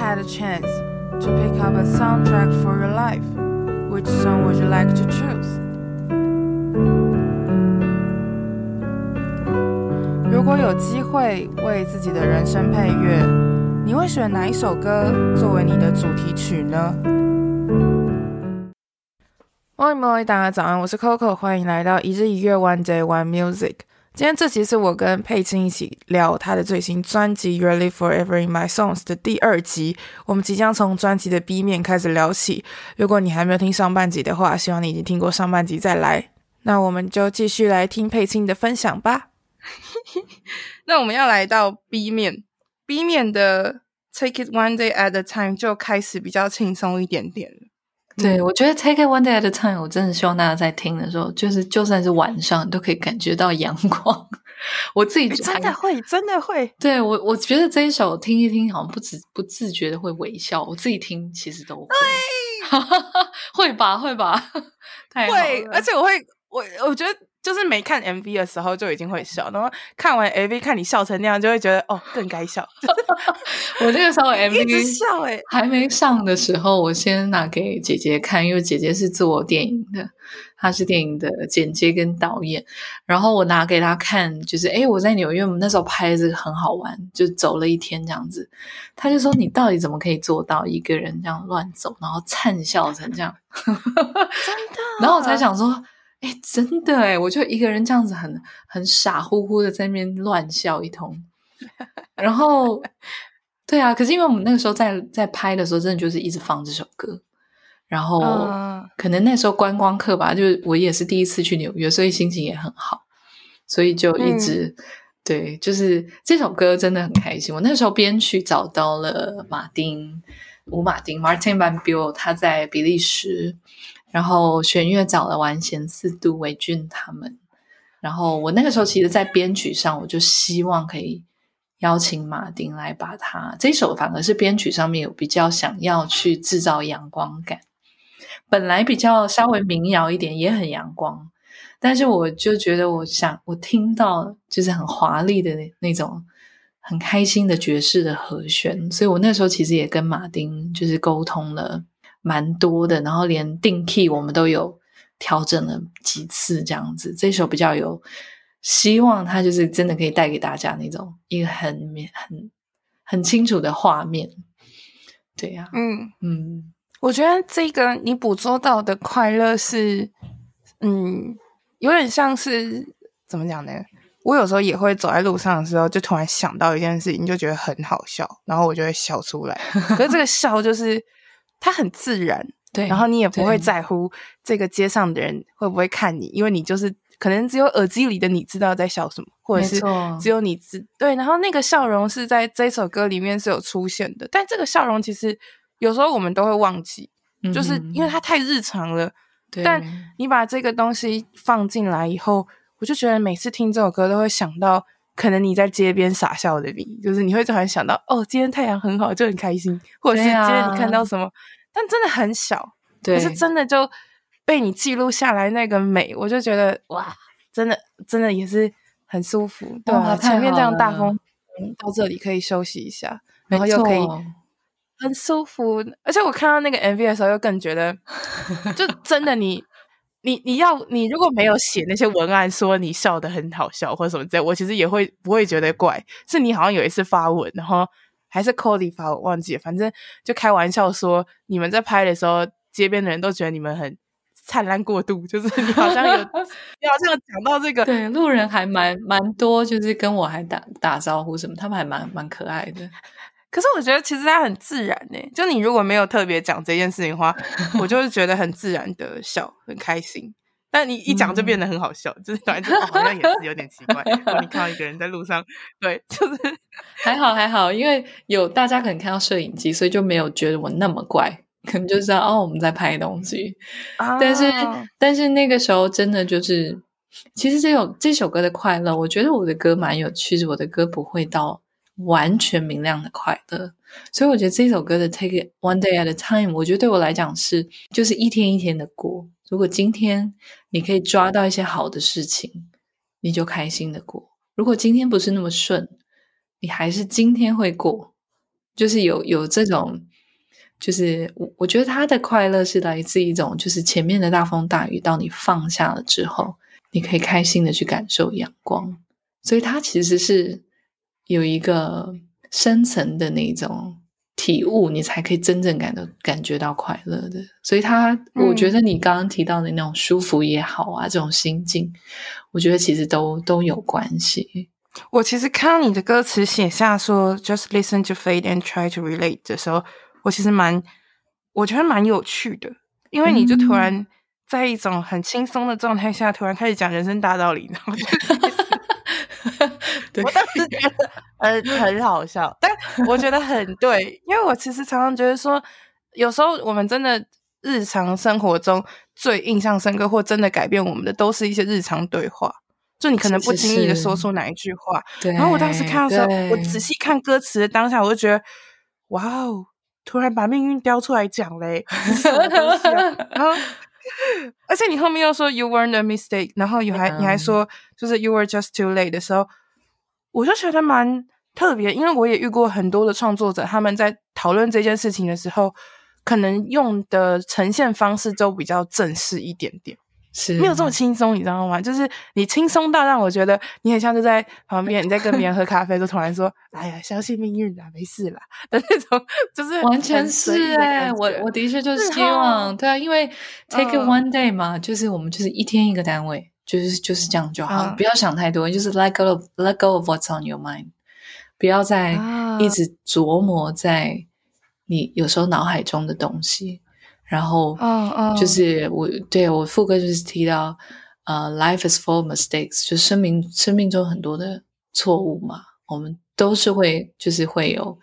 had a chance to pick up a soundtrack for your life, which song would you like to choose? 如果有机会为自己的人生配乐，你会选哪一首歌作为你的主题曲呢？嗨，各位大家早安，我是 Coco，欢迎来到一日一乐 One Day One Music。今天这集是我跟佩青一起聊他的最新专辑《Really Forever in My Songs》的第二集。我们即将从专辑的 B 面开始聊起。如果你还没有听上半集的话，希望你已经听过上半集再来。那我们就继续来听佩青的分享吧。那我们要来到 B 面，B 面的 Take It One Day at a Time 就开始比较轻松一点点了。对，我觉得 Take It One Day at a Time，我真的希望大家在听的时候，就是就算是晚上，都可以感觉到阳光。我自己真的会，真的会。对，我，我觉得这一首听一听，好像不自不自觉的会微笑。我自己听其实都会，会吧，会吧，太会，而且我会，我我觉得。就是没看 MV 的时候就已经会笑，然后看完 MV 看你笑成那样，就会觉得哦，更该笑。我这个时候 MV 一直笑哎，还没上的时候，我先拿给姐姐看，因为姐姐是做电影的，她是电影的剪接跟导演。然后我拿给她看，就是诶，我在纽约，我们那时候拍这个很好玩，就走了一天这样子。她就说：“你到底怎么可以做到一个人这样乱走，然后灿笑成这样？” 真的。然后我才想说。哎，真的哎，我就一个人这样子很很傻乎乎的在那边乱笑一通，然后，对啊，可是因为我们那个时候在在拍的时候，真的就是一直放这首歌，然后、uh, 可能那时候观光客吧，就是我也是第一次去纽约，所以心情也很好，所以就一直、嗯、对，就是这首歌真的很开心。我那时候编曲找到了马丁吴马丁 Martin Van Buell，他在比利时。然后弦乐找了完贤四度韦俊他们，然后我那个时候其实，在编曲上，我就希望可以邀请马丁来把它这首，反而是编曲上面有比较想要去制造阳光感，本来比较稍微民谣一点，也很阳光，但是我就觉得，我想我听到就是很华丽的那那种很开心的爵士的和弦，所以我那时候其实也跟马丁就是沟通了。蛮多的，然后连定 key 我们都有调整了几次，这样子。这首比较有希望，它就是真的可以带给大家那种一个很很很清楚的画面。对呀、啊，嗯嗯，我觉得这个你捕捉到的快乐是，嗯，有点像是怎么讲呢？我有时候也会走在路上的时候，就突然想到一件事情，就觉得很好笑，然后我就会笑出来。可是这个笑就是。它很自然，对，然后你也不会在乎这个街上的人会不会看你，因为你就是可能只有耳机里的你知道在笑什么，或者是只有你知对。然后那个笑容是在这首歌里面是有出现的，但这个笑容其实有时候我们都会忘记，嗯、就是因为它太日常了。但你把这个东西放进来以后，我就觉得每次听这首歌都会想到，可能你在街边傻笑的你，就是你会突然想到，哦，今天太阳很好，就很开心，或者是今天你看到什么。但真的很小，对，可是真的就被你记录下来那个美，我就觉得哇，真的真的也是很舒服，对吧？前面这样大风，到这里可以休息一下，然后又可以很舒服。而且我看到那个 MV 的时候，又更觉得，就真的你你你要你如果没有写那些文案说你笑的很好笑或者什么之类，我其实也会不会觉得怪，是你好像有一次发文，然后。还是 Cody 发，我忘记了，反正就开玩笑说，你们在拍的时候，街边的人都觉得你们很灿烂过度，就是 你好像有，你好像有讲到这个，对，路人还蛮蛮多，就是跟我还打打招呼什么，他们还蛮蛮可爱的。可是我觉得其实它很自然呢，就你如果没有特别讲这件事情的话，我就是觉得很自然的笑，很开心。但你一讲就变得很好笑，嗯、就是感觉好像也是有点奇怪。你看到一个人在路上，对，就是还好还好，因为有大家可能看到摄影机，所以就没有觉得我那么怪，可能就知道哦我们在拍东西。啊、但是但是那个时候真的就是，其实这首这首歌的快乐，我觉得我的歌蛮有趣的，我的歌不会到完全明亮的快乐，所以我觉得这首歌的 Take it one day at a time，我觉得对我来讲是就是一天一天的过。如果今天你可以抓到一些好的事情，你就开心的过；如果今天不是那么顺，你还是今天会过，就是有有这种，就是我我觉得他的快乐是来自一种，就是前面的大风大雨，到你放下了之后，你可以开心的去感受阳光，所以他其实是有一个深层的那种。体悟，你才可以真正感到感觉到快乐的。所以他，他我觉得你刚刚提到的那种舒服也好啊，嗯、这种心境，我觉得其实都都有关系。我其实看到你的歌词写下说 “just listen to fate and try to relate” 的时候，我其实蛮，我觉得蛮有趣的，因为你就突然在一种很轻松的状态下，突然开始讲人生大道理，然后对 我当时觉得呃很好笑，但我觉得很对，因为我其实常常觉得说，有时候我们真的日常生活中最印象深刻或真的改变我们的，都是一些日常对话。就你可能不经意的说出哪一句话，是是然后我当时看的时候，我仔细看歌词的当下，我就觉得哇哦，突然把命运叼出来讲嘞，什么东西啊？然后。而且你后面又说 you weren't a mistake，然后你还、嗯、你还说就是 you were just too late 的时候，我就觉得蛮特别，因为我也遇过很多的创作者，他们在讨论这件事情的时候，可能用的呈现方式都比较正式一点点。是没有这么轻松，你知道吗？就是你轻松到让我觉得你很像就在旁边，你在跟别人喝咖啡，就突然说：“哎呀，相信命运啦，没事啦。”的那种，就是完全是哎、欸，我我的确就是希望，对啊，因为 take it one day 嘛，嗯、就是我们就是一天一个单位，就是就是这样就好，嗯、不要想太多，就是 let go of let go of what's on your mind，不要再一直琢磨在你有时候脑海中的东西。然后，就是我、oh, oh. 对我副歌就是提到，呃、uh,，life is full of mistakes，就生命生命中很多的错误嘛，我们都是会就是会有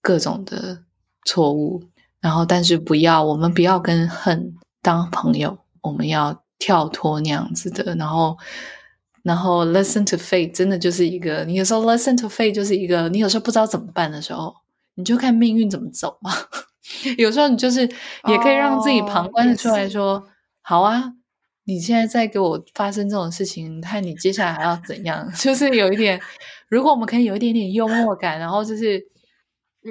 各种的错误，然后但是不要我们不要跟恨当朋友，我们要跳脱那样子的，然后然后 listen to fate，真的就是一个，你有时候 listen to fate 就是一个，你有时候不知道怎么办的时候，你就看命运怎么走嘛。有时候你就是也可以让自己旁观的出来说，oh, 好啊，你现在在给我发生这种事情，看你接下来还要怎样？就是有一点，如果我们可以有一点点幽默感，然后就是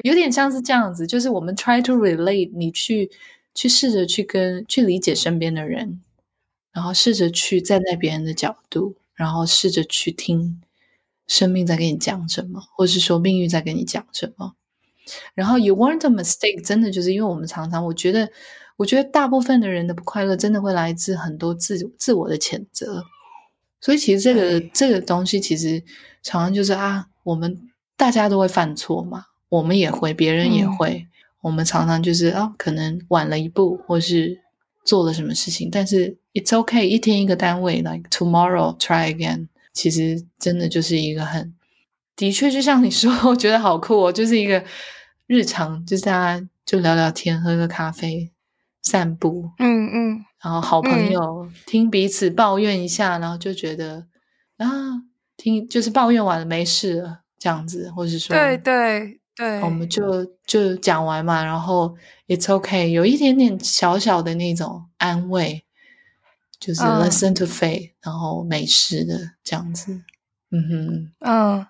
有点像是这样子，就是我们 try to relate，你去去试着去跟去理解身边的人，然后试着去站在别人的角度，然后试着去听生命在跟你讲什么，或是说命运在跟你讲什么。然后，you weren't a mistake，真的就是因为我们常常，我觉得，我觉得大部分的人的不快乐，真的会来自很多自自我的谴责。所以，其实这个这个东西，其实常常就是啊，我们大家都会犯错嘛，我们也会，别人也会，嗯、我们常常就是啊，可能晚了一步，或是做了什么事情，但是 it's okay，一天一个单位，like tomorrow try again，其实真的就是一个很。的确，就像你说，我觉得好酷哦，就是一个日常，就是大家就聊聊天，喝个咖啡，散步，嗯嗯，然后好朋友、嗯、听彼此抱怨一下，然后就觉得啊，听就是抱怨完了没事了这样子，或是说对对对，我们就就讲完嘛，然后 it's okay，有一点点小小的那种安慰，就是 listen to fate，、嗯、然后美式的这样子，嗯哼，嗯。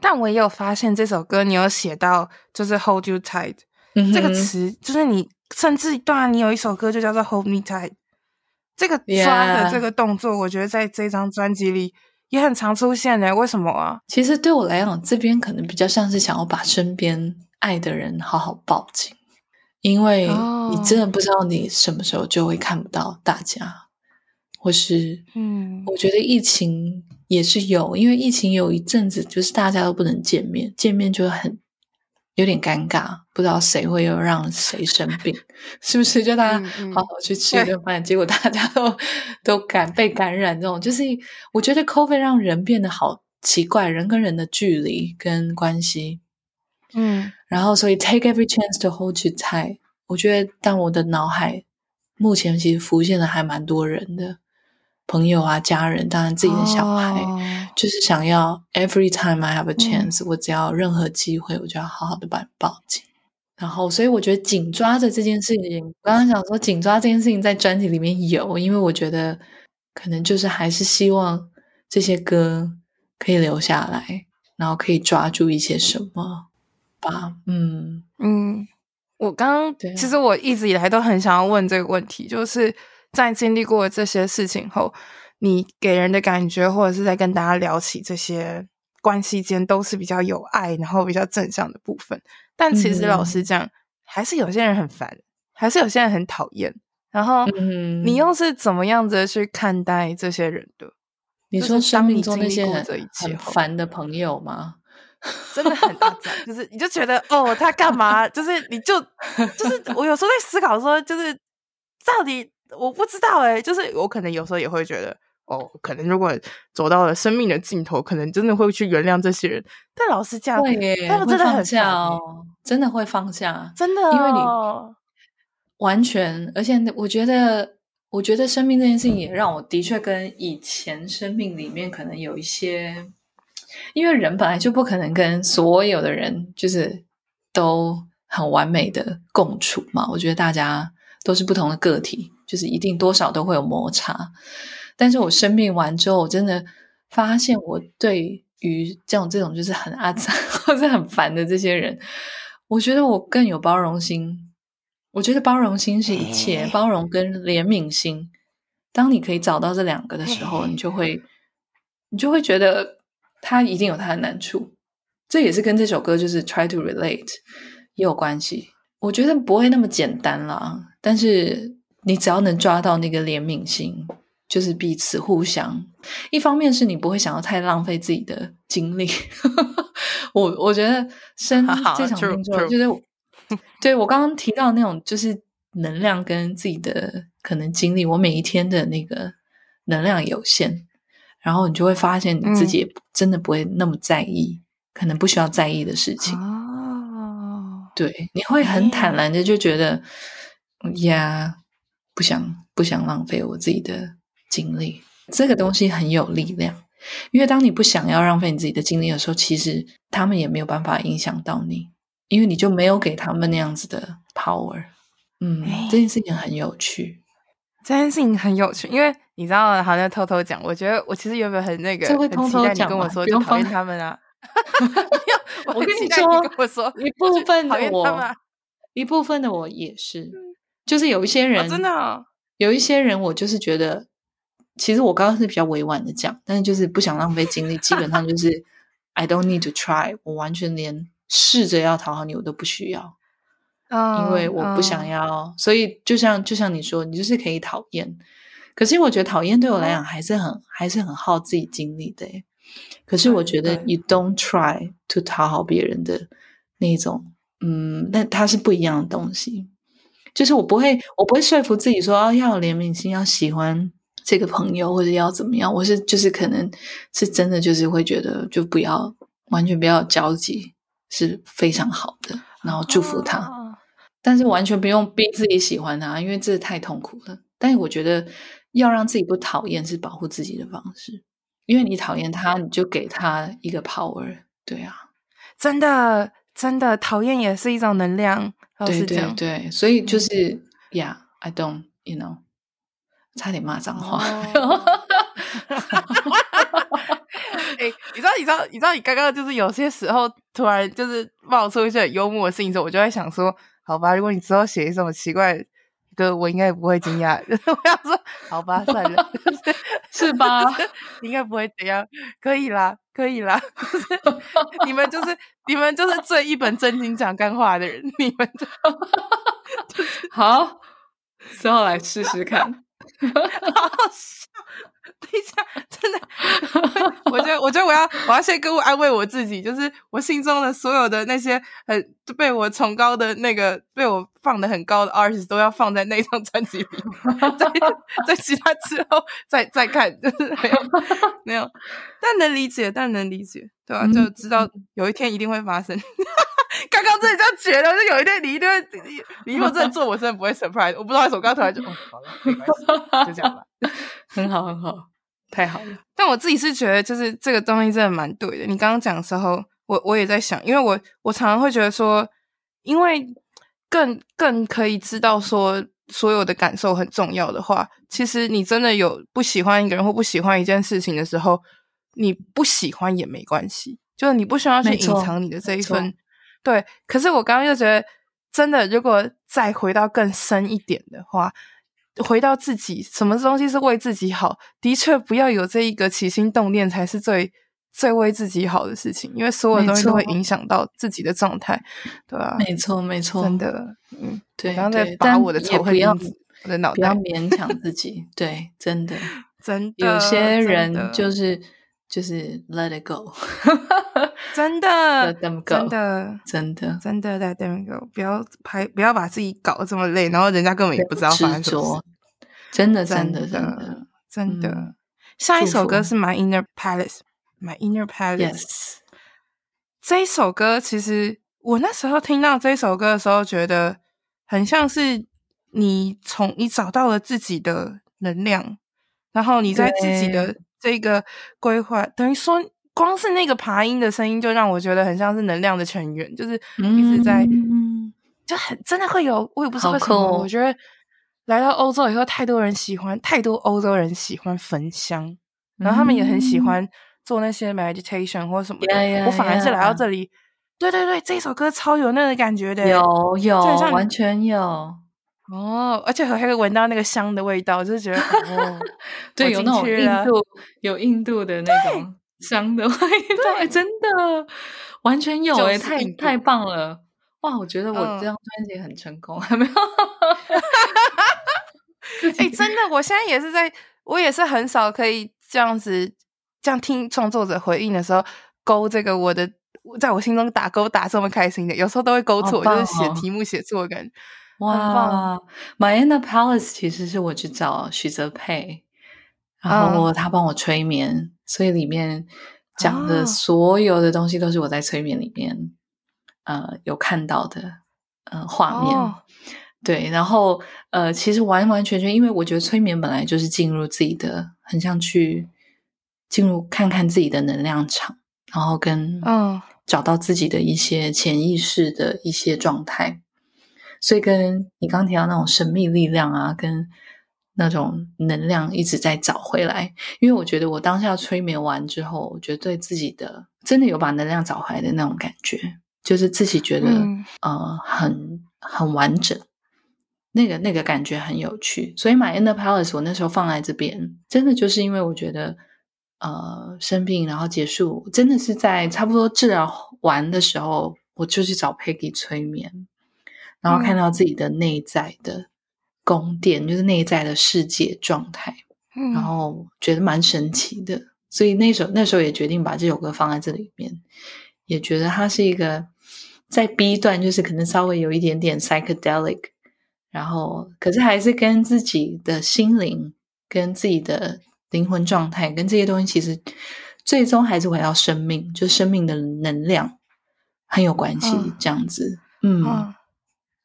但我也有发现这首歌，你有写到就是 hold you tight、嗯、这个词，就是你甚至当然你有一首歌就叫做 hold me tight，这个抓的这个动作，我觉得在这张专辑里也很常出现的。为什么啊？其实对我来讲，这边可能比较像是想要把身边爱的人好好抱紧，因为你真的不知道你什么时候就会看不到大家，或是嗯，我觉得疫情。也是有，因为疫情有一阵子，就是大家都不能见面，见面就很有点尴尬，不知道谁会又让谁生病，是不是？就大家好好去吃一顿饭，嗯嗯、结果大家都都感被感染，这种就是我觉得 COVID 让人变得好奇怪，人跟人的距离跟关系，嗯，然后所以 take every chance to hold you tight，我觉得但我的脑海目前其实浮现的还蛮多人的。朋友啊，家人，当然自己的小孩，oh. 就是想要 every time I have a chance，、嗯、我只要任何机会，我就要好好的把你抱紧。然后，所以我觉得紧抓着这件事情，我刚刚想说紧抓这件事情在专辑里面有，因为我觉得可能就是还是希望这些歌可以留下来，然后可以抓住一些什么。吧。嗯嗯，我刚刚其实我一直以来都很想要问这个问题，就是在经历过这些事情后，你给人的感觉，或者是在跟大家聊起这些关系间，都是比较有爱，然后比较正向的部分。但其实老实讲，嗯、还是有些人很烦，还是有些人很讨厌。然后，你又是怎么样子去看待这些人的？你说生命中那些很烦的朋友吗？真的很阿杂，就是你就觉得哦，他干嘛？就是你就就是我有时候在思考说，就是到底我不知道哎，就是我可能有时候也会觉得哦，可能如果走到了生命的尽头，可能真的会去原谅这些人。但老实讲，会他们真的很下哦，真的会放下，真的、哦，因为你完全，而且我觉得。我觉得生命这件事情也让我的确跟以前生命里面可能有一些，因为人本来就不可能跟所有的人就是都很完美的共处嘛。我觉得大家都是不同的个体，就是一定多少都会有摩擦。但是我生病完之后，我真的发现我对于这种这种就是很阿杂 或者很烦的这些人，我觉得我更有包容心。我觉得包容心是一切，包容跟怜悯心。当你可以找到这两个的时候，你就会，你就会觉得他一定有他的难处。这也是跟这首歌就是 Try to Relate 也有关系。我觉得不会那么简单啦，但是你只要能抓到那个怜悯心，就是彼此互相。一方面是你不会想要太浪费自己的精力。我我觉得生这场工作就是。对，我刚刚提到那种就是能量跟自己的可能经历，我每一天的那个能量有限，然后你就会发现你自己也真的不会那么在意，嗯、可能不需要在意的事情。哦，对，你会很坦然的就觉得，哎、呀，不想不想浪费我自己的精力，这个东西很有力量，因为当你不想要浪费你自己的精力的时候，其实他们也没有办法影响到你。因为你就没有给他们那样子的 power，嗯，欸、这件事情很有趣，这件事情很有趣，因为你知道，好像偷偷讲，我觉得我其实原本很那个，这会偷偷讲很期待你跟我说，就讨厌他们啊，我跟你说，跟我说一部分 的我，啊、一部分的我也是，就是有一些人、哦、真的、哦，有一些人，我就是觉得，其实我刚刚是比较委婉的讲，但是就是不想浪费精力，基本上就是 I don't need to try，我完全连。试着要讨好你，我都不需要，oh, 因为我不想要。Oh. 所以就像就像你说，你就是可以讨厌，可是我觉得讨厌对我来讲还是很、oh. 还是很耗自己精力的。可是我觉得 you don't try to 讨好别人的那种，嗯，那它是不一样的东西。就是我不会，我不会说服自己说，哦，要有怜悯心，要喜欢这个朋友，或者要怎么样。我是就是可能是真的，就是会觉得就不要完全不要交集。是非常好的，然后祝福他，哦、但是完全不用逼自己喜欢他，因为这太痛苦了。但是我觉得要让自己不讨厌是保护自己的方式，因为你讨厌他，你就给他一个 power。对啊，真的真的讨厌也是一种能量。对对对，所以就是、嗯、，Yeah，I don't，you know，差点骂脏话。哦 哎、欸，你知道，你知道，你知道，你刚刚就是有些时候突然就是冒出一些很幽默的事情之后，我就在想说，好吧，如果你之后写一什么奇怪的歌，我应该不会惊讶。我要说，好吧，算了，是吧？应该不会怎样，可以啦，可以啦。你们就是你们就是最一本正经讲干话的人，你们就好，之后来试试看。好好笑。等一下，真的，我觉得，我觉得我要，我要先跟我安慰我自己，就是我心中的所有的那些很被我崇高的那个被我放的很高的 artist 都要放在那张专辑里，在 在其他之后再再看，就是没有没有，但能理解，但能理解，对吧？就知道有一天一定会发生。刚刚真的这样觉得，就有一天你一定会，你如果真的做，我真的不会 surprise。我不知道为什么刚刚突然就，哦，好了，没关系，就这样吧。很好，很好，太好了。但我自己是觉得，就是这个东西真的蛮对的。你刚刚讲的时候，我我也在想，因为我我常常会觉得说，因为更更可以知道说所有的感受很重要的话，其实你真的有不喜欢一个人或不喜欢一件事情的时候，你不喜欢也没关系，就是你不需要去隐藏你的这一份对，可是我刚刚又觉得，真的，如果再回到更深一点的话，回到自己，什么东西是为自己好？的确，不要有这一个起心动念，才是最最为自己好的事情。因为所有东西都会影响到自己的状态，对吧？没错，没错，真的，嗯，对。然后再把我的仇恨因子，我的脑袋，不要勉强自己，对，真的，真的，有些人就是。就是 let it go，真的真的，真的，真的 them go，不要拍，不要把自己搞得这么累，然后人家根本也不知道发生什么。真的，真的，真的，真的。下一首歌是 My Inner Palace，My Inner Palace。这一首歌其实我那时候听到这首歌的时候，觉得很像是你从你找到了自己的能量，然后你在自己的。这个规划等于说，光是那个爬音的声音，就让我觉得很像是能量的成员，就是一直在，嗯、就很真的会有。我也不知道为什么，我觉得来到欧洲以后，太多人喜欢，太多欧洲人喜欢焚香，然后他们也很喜欢做那些 meditation 或什么的。我反而是来到这里，对对对，这首歌超有那个感觉的，有有完全有。哦，而且还会闻到那个香的味道，就是觉得哦，对，有那种印度有印度的那种香的味道，欸、真的完全有哎、欸，太太棒了哇！我觉得我这张专辑很成功，还没有？哎，真的，我现在也是在，我也是很少可以这样子这样听创作者回应的时候勾这个我的，在我心中打勾打这么开心的，有时候都会勾错，哦、就是写题目写错感觉。哇，My Inner Palace 其实是我去找许泽佩，然后他帮我催眠，嗯、所以里面讲的所有的东西都是我在催眠里面、哦、呃有看到的呃画面。哦、对，然后呃其实完完全全，因为我觉得催眠本来就是进入自己的，很像去进入看看自己的能量场，然后跟嗯找到自己的一些潜意识的一些状态。所以跟你刚提到那种神秘力量啊，跟那种能量一直在找回来，因为我觉得我当下催眠完之后，我觉得对自己的真的有把能量找回来的那种感觉，就是自己觉得、嗯、呃很很完整，那个那个感觉很有趣。所以 My Inner Palace 我那时候放在这边，真的就是因为我觉得呃生病然后结束，真的是在差不多治疗完的时候，我就去找 Peggy 催眠。然后看到自己的内在的宫殿，嗯、就是内在的世界状态，嗯、然后觉得蛮神奇的，所以那时候那时候也决定把这首歌放在这里面，也觉得它是一个在 B 段，就是可能稍微有一点点 psychedelic，然后可是还是跟自己的心灵、跟自己的灵魂状态、跟这些东西，其实最终还是回到生命，就生命的能量很有关系，嗯、这样子，嗯。嗯。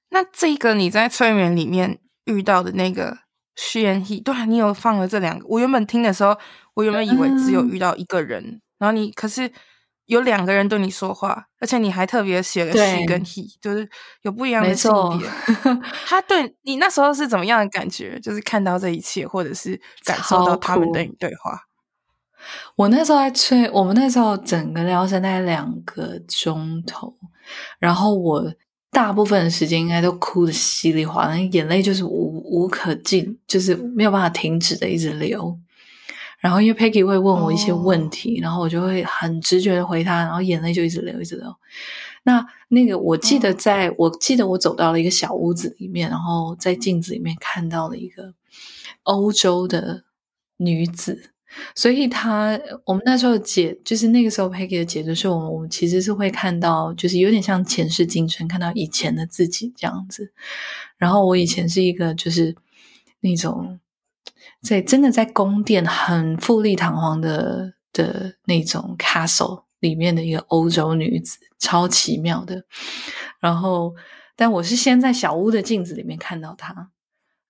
那这个你在催眠里面遇到的那个虚言癖，对啊，你有放了这两个。我原本听的时候，我原本以为只有遇到一个人，嗯、然后你可是有两个人对你说话，而且你还特别写了虚跟 he，就是有不一样的性别。他对你那时候是怎么样的感觉？就是看到这一切，或者是感受到他们对你对话。我那时候在催，我们那时候整个疗程大概两个钟头，然后我。大部分的时间应该都哭的稀里哗啦，眼泪就是无无可尽，就是没有办法停止的一直流。然后因为 Peggy 会问我一些问题，哦、然后我就会很直觉的回他，然后眼泪就一直流，一直流。那那个我记得在，在、哦、我记得我走到了一个小屋子里面，然后在镜子里面看到了一个欧洲的女子。所以他，我们那时候解，就是那个时候 Peggy 的解读是我们，我们其实是会看到，就是有点像前世今生，看到以前的自己这样子。然后我以前是一个，就是那种在真的在宫殿很富丽堂皇的的那种 castle 里面的一个欧洲女子，超奇妙的。然后，但我是先在小屋的镜子里面看到她。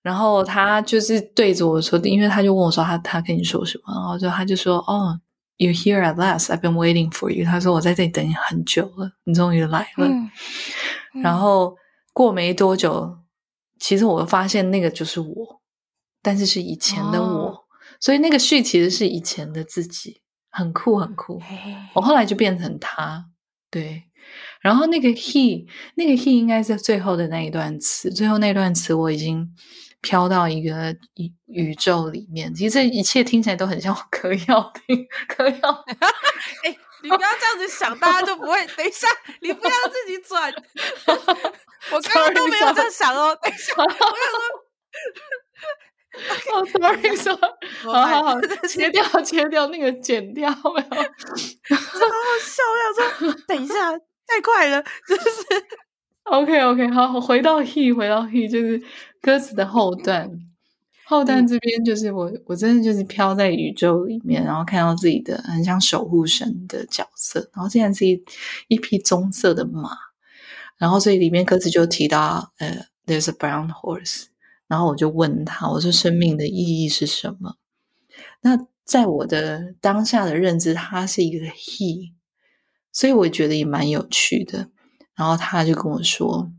然后他就是对着我说，因为他就问我说他他跟你说什么，然后就他就说哦，You're here at last. I've been waiting for you. 他说我在这里等你很久了，你终于来了。嗯嗯、然后过没多久，其实我发现那个就是我，但是是以前的我，哦、所以那个序其实是以前的自己，很酷很酷。我后来就变成他，对。然后那个 he，那个 he 应该是最后的那一段词，最后那段词我已经飘到一个宇宇宙里面。其实这一切听起来都很像嗑药听，嗑药。哎、欸，你不要这样子想，大家就不会。等一下，你不要自己转。我刚刚都没有这样想哦。等一下，我想说。哦，sorry，sorry，好好好，切掉，切掉，那个剪掉，没有，好好笑，我想说，等一下，太快了，就是 OK，OK，好，回到 he，回到 he，就是 歌词的后段，后段这边就是我，我真的就是飘在宇宙里面，然后看到自己的很像守护神的角色，然后竟然是一一匹棕色的马，然后所以里面歌词就提到，呃，there's a brown horse。然后我就问他，我说生命的意义是什么？那在我的当下的认知，他是一个 he，所以我觉得也蛮有趣的。然后他就跟我说，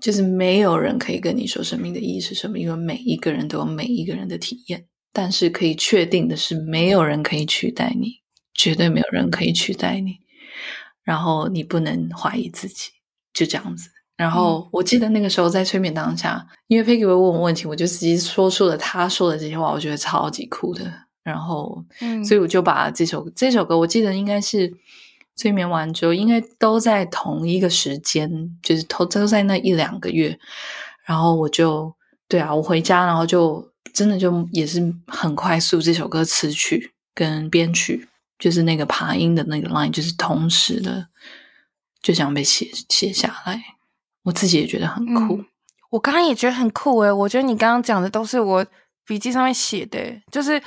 就是没有人可以跟你说生命的意义是什么，因为每一个人都有每一个人的体验。但是可以确定的是，没有人可以取代你，绝对没有人可以取代你。然后你不能怀疑自己，就这样子。然后我记得那个时候在催眠当下，因为 Peggy 会问我问题，我就直接说出了他说的这些话，我觉得超级酷的。然后，嗯，所以我就把这首这首歌，我记得应该是催眠完之后，应该都在同一个时间，就是都都在那一两个月。然后我就对啊，我回家，然后就真的就也是很快速，这首歌词曲跟编曲，就是那个爬音的那个 line，就是同时的，就这样被写写下来。我自己也觉得很酷，嗯、我刚刚也觉得很酷诶，我觉得你刚刚讲的都是我笔记上面写的，就是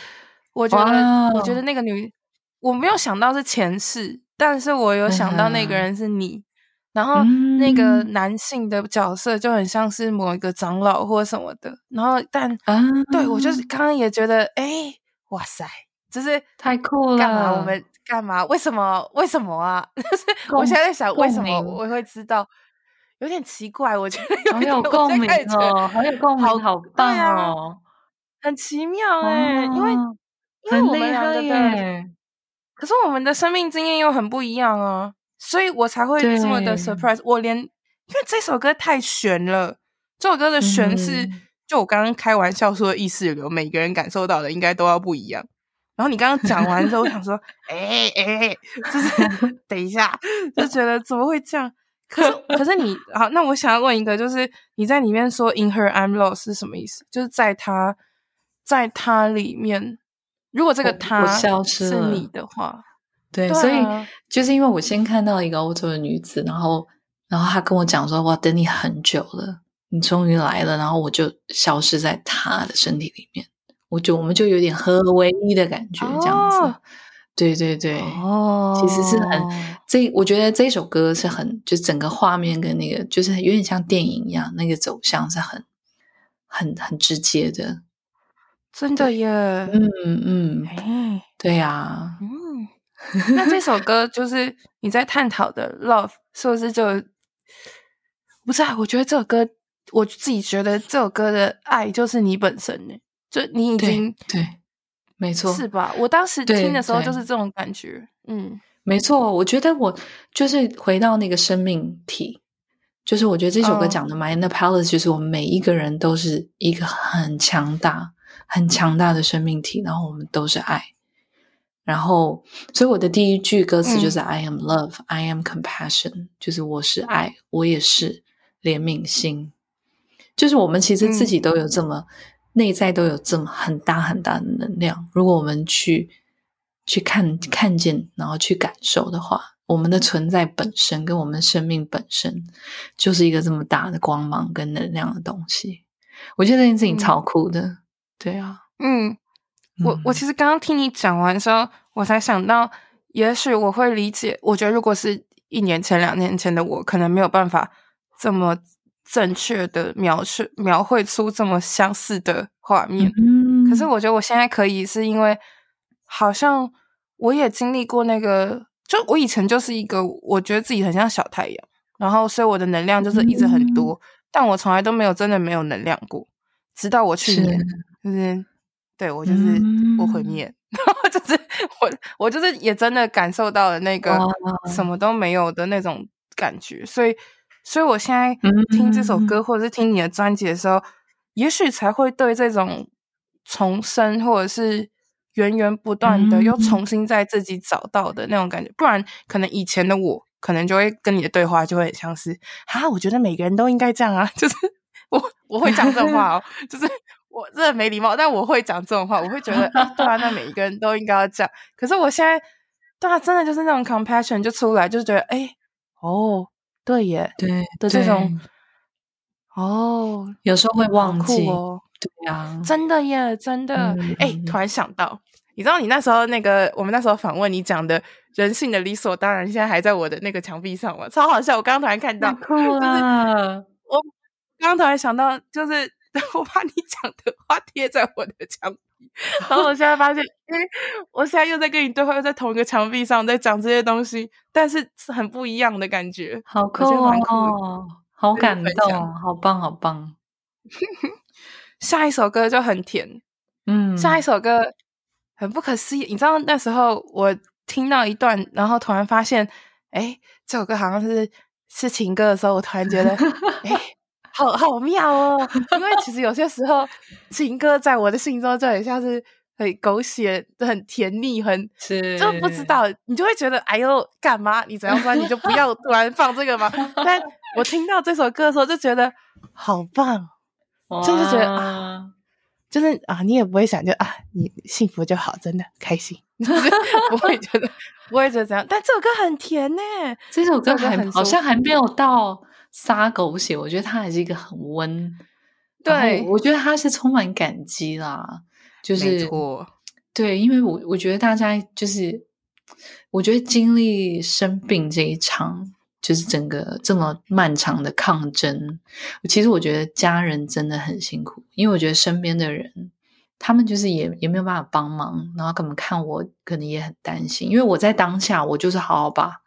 我觉得我觉得那个女，我没有想到是前世，但是我有想到那个人是你，嗯、然后那个男性的角色就很像是某一个长老或什么的，然后但、啊、对我就是刚刚也觉得，哎，哇塞，就是太酷了，干嘛我们干嘛？为什么？为什么啊？就是我现在在想，为什么我会知道？有点奇怪，我觉得好有共鸣哦，好有共鸣，好棒哦，很奇妙哎，因为因为我们两个的，可是我们的生命经验又很不一样啊，所以我才会这么的 surprise。我连因为这首歌太悬了，这首歌的悬是就我刚刚开玩笑说的意识流，每个人感受到的应该都要不一样。然后你刚刚讲完之后，我想说，哎哎，就是 等一下，就觉得怎么会这样？可是，可是你好，那我想要问一个，就是你在里面说 “in her I'm lost” 是什么意思？就是在他，在他里面，如果这个他消失是你的话，对，对啊、所以就是因为我先看到一个欧洲的女子，然后，然后她跟我讲说：“哇，等你很久了，你终于来了。”然后我就消失在她的身体里面，我就我们就有点合而为一的感觉，这样子。哦对对对，哦，其实是很这，我觉得这首歌是很，就整个画面跟那个，就是有点像电影一样，那个走向是很、很、很直接的，真的耶，嗯嗯，哎，对呀，嗯，那这首歌就是你在探讨的 love，是不是就不是啊？我觉得这首歌，我自己觉得这首歌的爱就是你本身呢，就你已经对。对没错，是吧？我当时听的时候就是这种感觉。嗯，没错，我觉得我就是回到那个生命体，就是我觉得这首歌讲的《My Inner Palace》，就是我们每一个人都是一个很强大、很强大的生命体，然后我们都是爱。然后，所以我的第一句歌词就是 “I am love, I am compassion”，就是我是爱，我也是怜悯心。就是我们其实自己都有这么。内在都有这么很大很大的能量，如果我们去去看看见，然后去感受的话，我们的存在本身跟我们生命本身就是一个这么大的光芒跟能量的东西。我觉得这件事情超酷的，嗯、对啊，嗯，我我其实刚刚听你讲完之后，我才想到，也许我会理解。我觉得如果是一年前、两年前的我，可能没有办法这么。正确的描述描绘出这么相似的画面，嗯、可是我觉得我现在可以，是因为好像我也经历过那个，就我以前就是一个，我觉得自己很像小太阳，然后所以我的能量就是一直很多，嗯、但我从来都没有真的没有能量过，直到我去年，是就是对我就是我毁灭，然后、嗯、就是我我就是也真的感受到了那个什。么都没有的那种感觉，所以所以我现在听这首歌。或者是听你的专辑的时候，也许才会对这种重生或者是源源不断的又重新在自己找到的那种感觉，不然可能以前的我可能就会跟你的对话就会很像是啊，我觉得每个人都应该这样啊，就是 我我会讲这种话哦，就是。我真的没礼貌，但我会讲这种话，我会觉得，欸、对啊，那每一个人都应该要这样。可是我现在，对啊，真的就是那种 compassion 就出来，就是觉得，哎、欸，哦，对耶，对的这种，哦，有时候会忘记哦，对啊，真的耶，真的，哎、突然想到，你知道你那时候那个，我们那时候访问你讲的人性的理所当然，现在还在我的那个墙壁上吗？超好笑，我刚刚突然看到，酷啊，就是、我刚刚突然想到，就是。我把你讲的话贴在我的墙壁，然后我现在发现，因为我现在又在跟你对话，又在同一个墙壁上在讲这些东西，但是是很不一样的感觉，好酷哦，好感动，好棒，好棒。下一首歌就很甜，嗯，下一首歌很不可思议。你知道那时候我听到一段，然后突然发现，哎，这首歌好像是是情歌的时候，我突然觉得，哎。好好妙哦，因为其实有些时候情歌在我的心中就很像是很狗血、很甜腻、很是就不知道，你就会觉得哎呦干嘛？你怎样说你就不要突然放这个嘛？但我听到这首歌的时候就觉得好棒，就是觉得啊，就是啊，你也不会想就啊，你幸福就好，真的开心，不会觉得不会觉得怎样。但这首歌很甜呢，这首歌很好像还没有到。撒狗血，我觉得他还是一个很温，对，我觉得他是充满感激啦，就是错，对，因为我我觉得大家就是，我觉得经历生病这一场，就是整个这么漫长的抗争，其实我觉得家人真的很辛苦，因为我觉得身边的人，他们就是也也没有办法帮忙，然后他们看我可能也很担心，因为我在当下，我就是好好把，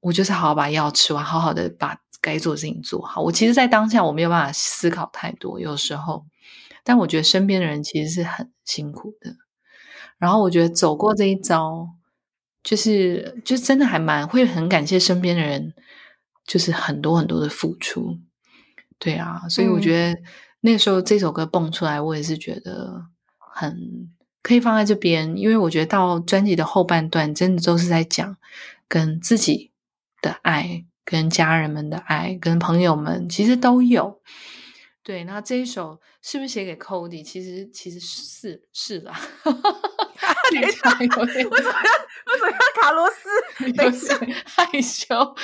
我就是好好把药吃完，好好的把。该做的事情做好。我其实，在当下我没有办法思考太多，有时候，但我觉得身边的人其实是很辛苦的。然后，我觉得走过这一遭，就是就真的还蛮会很感谢身边的人，就是很多很多的付出。对啊，所以我觉得那个时候这首歌蹦出来，我也是觉得很可以放在这边，因为我觉得到专辑的后半段，真的都是在讲跟自己的爱。跟家人们的爱，跟朋友们其实都有。对，那这一首是不是写给 Cody？其实其实是是啦。等一下，为什么要为什么要卡罗斯？等一下，害羞。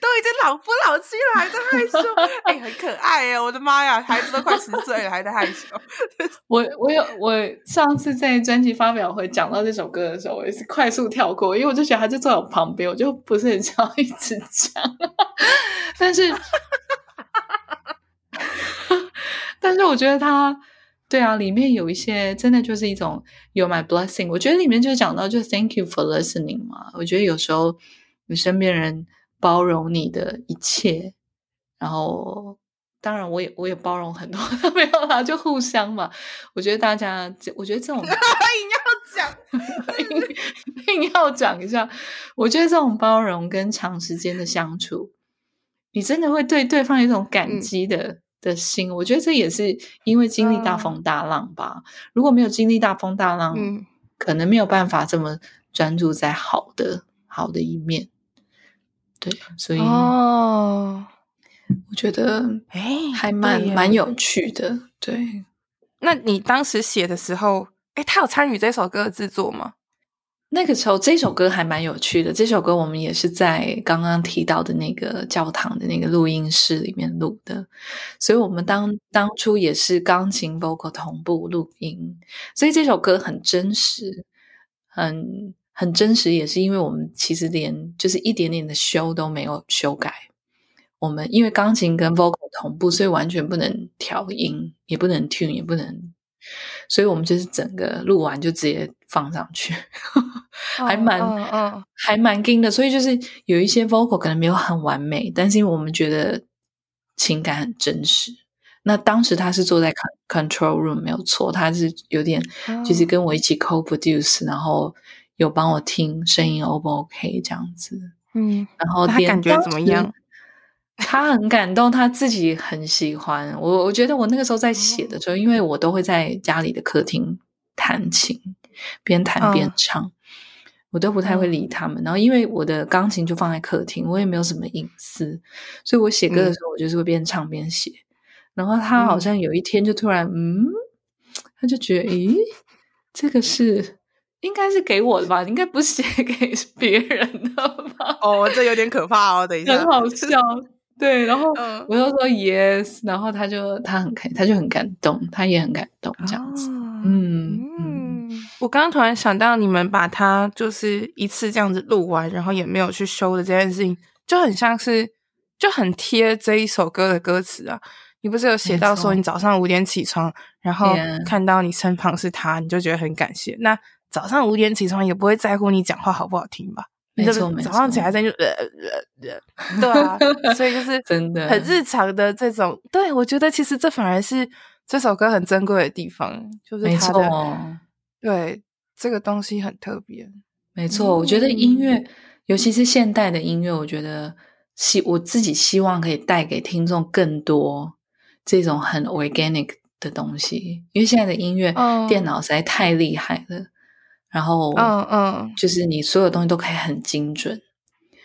都已经老夫老妻了，还在害羞，哎、很可爱耶！我的妈呀，孩子都快十岁了，还在害羞。我我有我上次在专辑发表会讲到这首歌的时候，我也是快速跳过，因为我就觉得他就坐在我旁边，我就不是很想要一直讲。但是，但是我觉得他对啊，里面有一些真的就是一种 “you my blessing。我觉得里面就讲到就 Thank you for listening 嘛。我觉得有时候你身边人。包容你的一切，然后当然我也我也包容很多，没有啦，就互相嘛。我觉得大家，我觉得这种 硬要讲，硬要讲一下。我觉得这种包容跟长时间的相处，你真的会对对方有一种感激的、嗯、的心。我觉得这也是因为经历大风大浪吧。如果没有经历大风大浪，嗯，可能没有办法这么专注在好的好的一面。对，所以哦，我觉得哎，还蛮蛮有趣的。对，那你当时写的时候，哎，他有参与这首歌的制作吗？那个时候，这首歌还蛮有趣的。这首歌我们也是在刚刚提到的那个教堂的那个录音室里面录的，所以我们当当初也是钢琴 vocal 同步录音，所以这首歌很真实，很。很真实，也是因为我们其实连就是一点点的修都没有修改。我们因为钢琴跟 vocal 同步，所以完全不能调音，也不能 tune，也不能，所以我们就是整个录完就直接放上去，还蛮、oh, oh, oh. 还蛮硬的。所以就是有一些 vocal 可能没有很完美，但是因为我们觉得情感很真实，那当时他是坐在 control room 没有错，他是有点就是跟我一起 co-produce，、哦、然后有帮我听声音 O 不 OK 这样子。嗯，然后他感觉怎么样？他很感动，他自己很喜欢我。我觉得我那个时候在写的时候，哦、因为我都会在家里的客厅弹琴，边弹边唱。哦我都不太会理他们，然后因为我的钢琴就放在客厅，我也没有什么隐私，所以我写歌的时候，我就是会边唱边写。嗯、然后他好像有一天就突然，嗯，他就觉得，咦，这个是应该是给我的吧？应该不是写给别人的吧？哦，这有点可怕哦，等一下，很好笑。对，然后我就说 yes，然后他就他很开，他就很感动，他也很感动，这样子，哦、嗯。我刚刚突然想到，你们把它就是一次这样子录完，然后也没有去修的这件事情，就很像是就很贴这一首歌的歌词啊。你不是有写到说，你早上五点起床，然后看到你身旁是他，你就觉得很感谢。那早上五点起床也不会在乎你讲话好不好听吧？没错，没错。早上起来在就呃呃呃，对啊，所以就是真的很日常的这种。对，我觉得其实这反而是这首歌很珍贵的地方，就是它的。对，这个东西很特别，没错。我觉得音乐，嗯、尤其是现代的音乐，我觉得希我自己希望可以带给听众更多这种很 organic 的东西。因为现在的音乐，嗯、电脑实在太厉害了，然后，嗯嗯，就是你所有东西都可以很精准。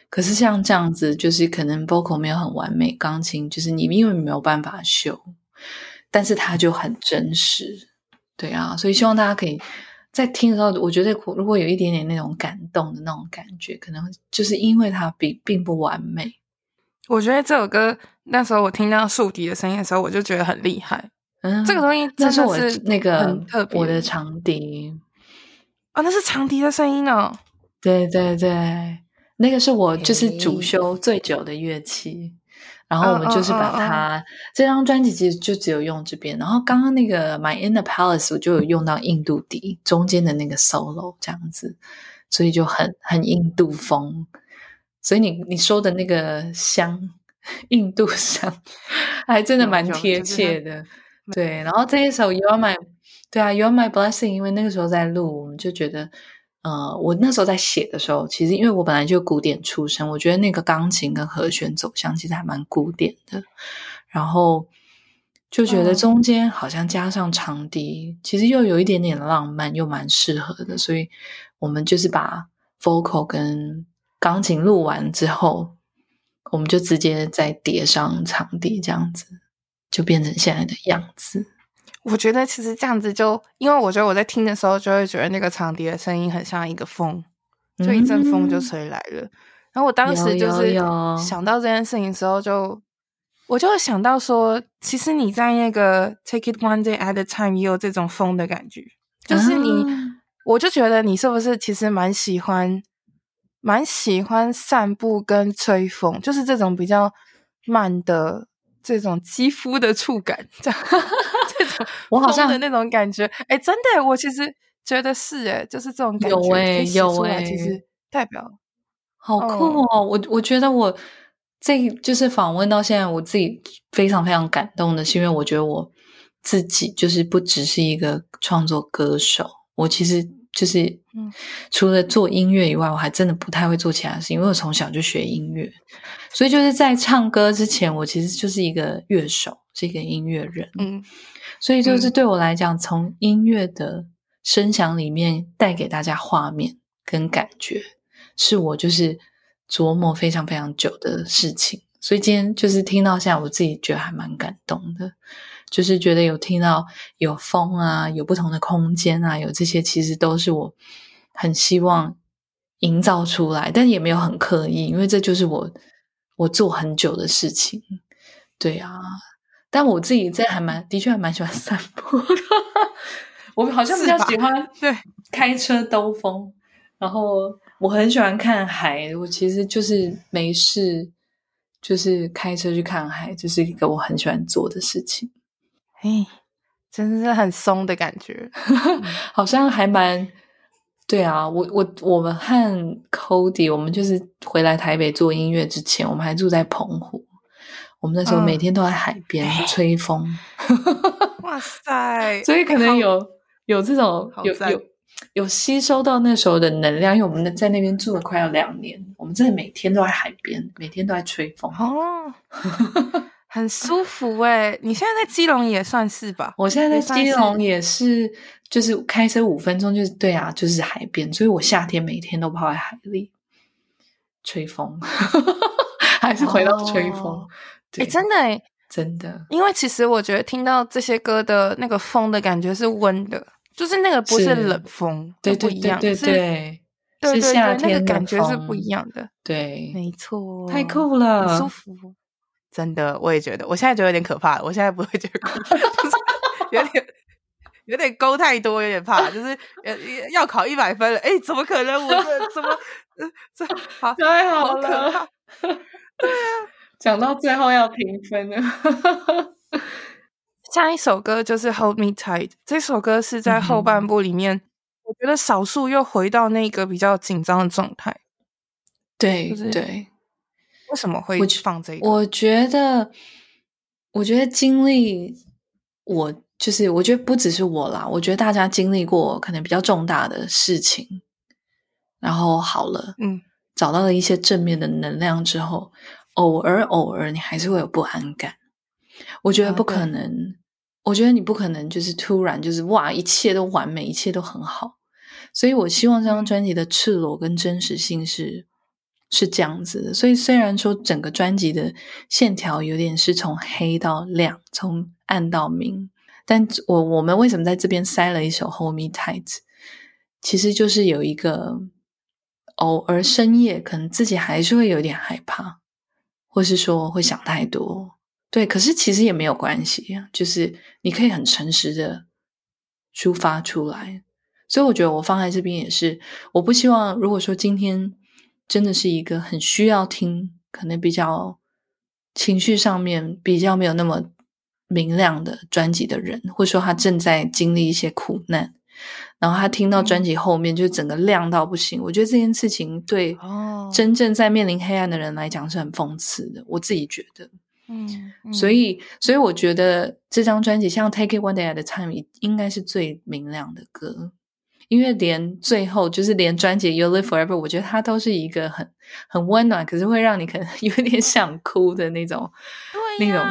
可是像这样子，就是可能 vocal 没有很完美，钢琴就是你因为没有办法修，但是它就很真实。对啊，所以希望大家可以。在听的时候，我觉得如果有一点点那种感动的那种感觉，可能就是因为它并并不完美。我觉得这首歌那时候我听到竖笛的声音的时候，我就觉得很厉害。嗯，这个东西真的是我那个很特别，我的长笛啊、哦，那是长笛的声音哦。对对对，那个是我就是主修最久的乐器。然后我们就是把它、oh, oh, oh, oh. 这张专辑其实就只有用这边，然后刚刚那个 My Inner Palace 我就有用到印度笛中间的那个 solo 这样子，所以就很很印度风。所以你你说的那个香，印度香，还真的蛮贴切的。对，然后这一首 You Are My，对啊 You Are My Blessing，因为那个时候在录，我们就觉得。呃，我那时候在写的时候，其实因为我本来就古典出身，我觉得那个钢琴跟和弦走向其实还蛮古典的，然后就觉得中间好像加上长笛，嗯、其实又有一点点浪漫，又蛮适合的，所以我们就是把 vocal 跟钢琴录完之后，我们就直接再叠上长笛，这样子就变成现在的样子。我觉得其实这样子就，因为我觉得我在听的时候就会觉得那个长笛的声音很像一个风，就一阵风就吹来了。嗯、然后我当时就是想到这件事情的时候就，就我就会想到说，其实你在那个 Take It One Day at a Time 也有这种风的感觉，就是你，嗯、我就觉得你是不是其实蛮喜欢，蛮喜欢散步跟吹风，就是这种比较慢的。这种肌肤的触感，这样这种 我好像的那种感觉，哎，真的，我其实觉得是，哎，就是这种感觉，有哎，有哎，其实代表好酷哦。我我觉得我这就是访问到现在，我自己非常非常感动的，是因为我觉得我自己就是不只是一个创作歌手，我其实。就是，嗯，除了做音乐以外，我还真的不太会做其他事情，因为我从小就学音乐，所以就是在唱歌之前，我其实就是一个乐手，是一个音乐人，嗯，所以就是对我来讲，嗯，从音乐的声响里面带给大家画面跟感觉，是我就是琢磨非常非常久的事情，所以今天就是听到现在，我自己觉得还蛮感动的。就是觉得有听到有风啊，有不同的空间啊，有这些其实都是我很希望营造出来，但也没有很刻意，因为这就是我我做很久的事情。对啊，但我自己这还蛮的确还蛮喜欢散步的，我好像比较喜欢对开车兜风，然后我很喜欢看海，我其实就是没事就是开车去看海，就是一个我很喜欢做的事情。哎，真的是很松的感觉，好像还蛮对啊。我我我们和 Cody，我们就是回来台北做音乐之前，我们还住在澎湖。我们那时候每天都在海边、嗯、吹风，哇塞！所以可能有有这种有有有吸收到那时候的能量，因为我们在那边住了快要两年，我们真的每天都在海边，每天都在吹风哦，很舒服哎！你现在在基隆也算是吧？我现在在基隆也是，就是开车五分钟，就是对啊，就是海边，所以我夏天每天都泡在海里吹风。还是回到吹风，哎、真的哎，真的，因为其实我觉得听到这些歌的那个风的感觉是温的，就是那个不是冷风，对对对对对，是对对对，那个感觉是不一样的，对，没错，太酷了，很舒服，真的，我也觉得，我现在觉得有点可怕，我现在不会觉得 有点有点勾太多，有点怕，就是要考一百分了，哎，怎么可能？我这怎么这好太好了，好可怕。对啊，讲到最后要评分了。下一首歌就是《Hold Me Tight》，这首歌是在后半部里面，嗯、我觉得少数又回到那个比较紧张的状态。对、就是、对，为什么会放这个？我觉得，我觉得经历，我就是我觉得不只是我啦，我觉得大家经历过可能比较重大的事情，然后好了，嗯。找到了一些正面的能量之后，偶尔偶尔你还是会有不安感。我觉得不可能，哦、我觉得你不可能就是突然就是哇，一切都完美，一切都很好。所以我希望这张专辑的赤裸跟真实性是是这样子的。所以虽然说整个专辑的线条有点是从黑到亮，从暗到明，但我我们为什么在这边塞了一首《Hold Me Tight》？其实就是有一个。偶尔深夜，可能自己还是会有点害怕，或是说会想太多。对，可是其实也没有关系，就是你可以很诚实的抒发出来。所以我觉得我放在这边也是，我不希望如果说今天真的是一个很需要听，可能比较情绪上面比较没有那么明亮的专辑的人，或者说他正在经历一些苦难。然后他听到专辑后面就整个亮到不行，我觉得这件事情对真正在面临黑暗的人来讲是很讽刺的，我自己觉得。嗯，所以所以我觉得这张专辑像《Take It One Day at a Time》应该是最明亮的歌，因为连最后就是连专辑《You Live Forever》，我觉得它都是一个很很温暖，可是会让你可能 有点想哭的那种，那种。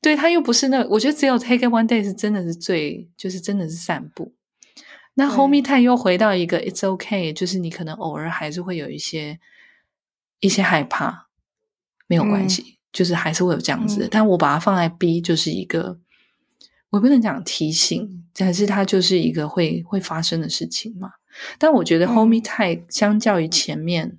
对，他又不是那，我觉得只有《Take It One Day》是真的是最，就是真的是散步。那 Hold Me Tight 又回到一个 It's okay，就是你可能偶尔还是会有一些一些害怕，没有关系，嗯、就是还是会有这样子。嗯、但我把它放在 B，就是一个我不能讲提醒，但是它就是一个会会发生的事情嘛。但我觉得 Hold Me Tight 相较于前面，嗯、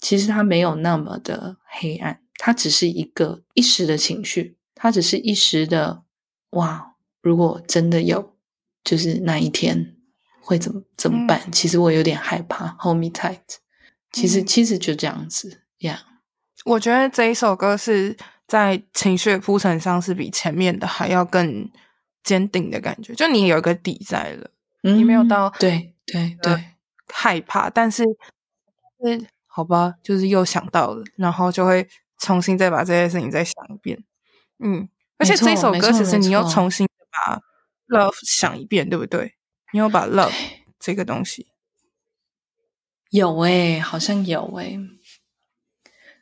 其实它没有那么的黑暗，它只是一个一时的情绪，它只是一时的哇。如果真的有。就是那一天会怎么怎么办？嗯、其实我有点害怕。Hold me tight。其实、嗯、其实就这样子，Yeah。我觉得这一首歌是在情绪铺陈上是比前面的还要更坚定的感觉。就你有一个底在了，嗯、你没有到对对对害怕，但是是好吧，就是又想到了，然后就会重新再把这些事情再想一遍。嗯，而且这首歌其实你又重新把。Love 想一遍，对不对？你又把 Love 这个东西有诶、欸，好像有诶、欸。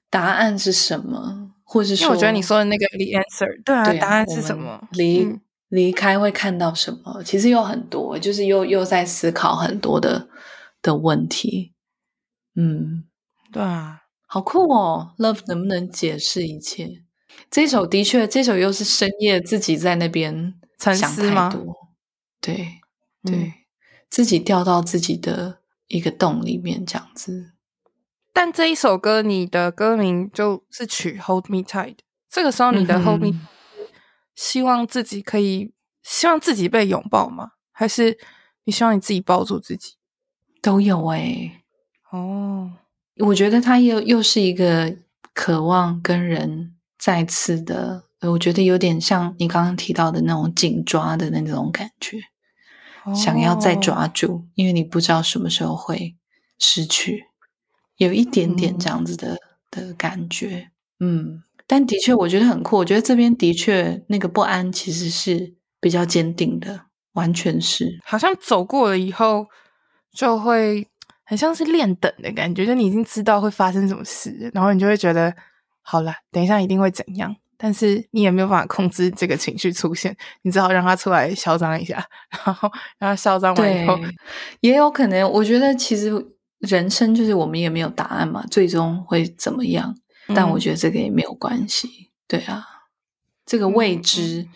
答案是什么？或是说，我觉得你说的那个 The Answer，对啊，对啊，答案是什么？离、嗯、离开会看到什么？其实有很多，就是又又在思考很多的的问题。嗯，对啊，好酷哦！Love 能不能解释一切？这首的确，这首又是深夜自己在那边。沉思吗？对对，嗯、自己掉到自己的一个洞里面这样子。但这一首歌，你的歌名就是取 Hold Me Tight。这个时候，你的 Hold Me，、嗯、希望自己可以，希望自己被拥抱吗？还是你希望你自己抱住自己？都有诶、欸、哦，我觉得他又又是一个渴望跟人再次的。我觉得有点像你刚刚提到的那种紧抓的那种感觉，哦、想要再抓住，因为你不知道什么时候会失去，有一点点这样子的、嗯、的感觉。嗯，但的确我觉得很酷，我觉得这边的确那个不安其实是比较坚定的，完全是，好像走过了以后就会很像是练等的感觉，就你已经知道会发生什么事，然后你就会觉得好了，等一下一定会怎样。但是你也没有办法控制这个情绪出现，你只好让他出来嚣张一下，然后让他嚣张完以后，也有可能。我觉得其实人生就是我们也没有答案嘛，最终会怎么样？但我觉得这个也没有关系。嗯、对啊，这个未知，嗯、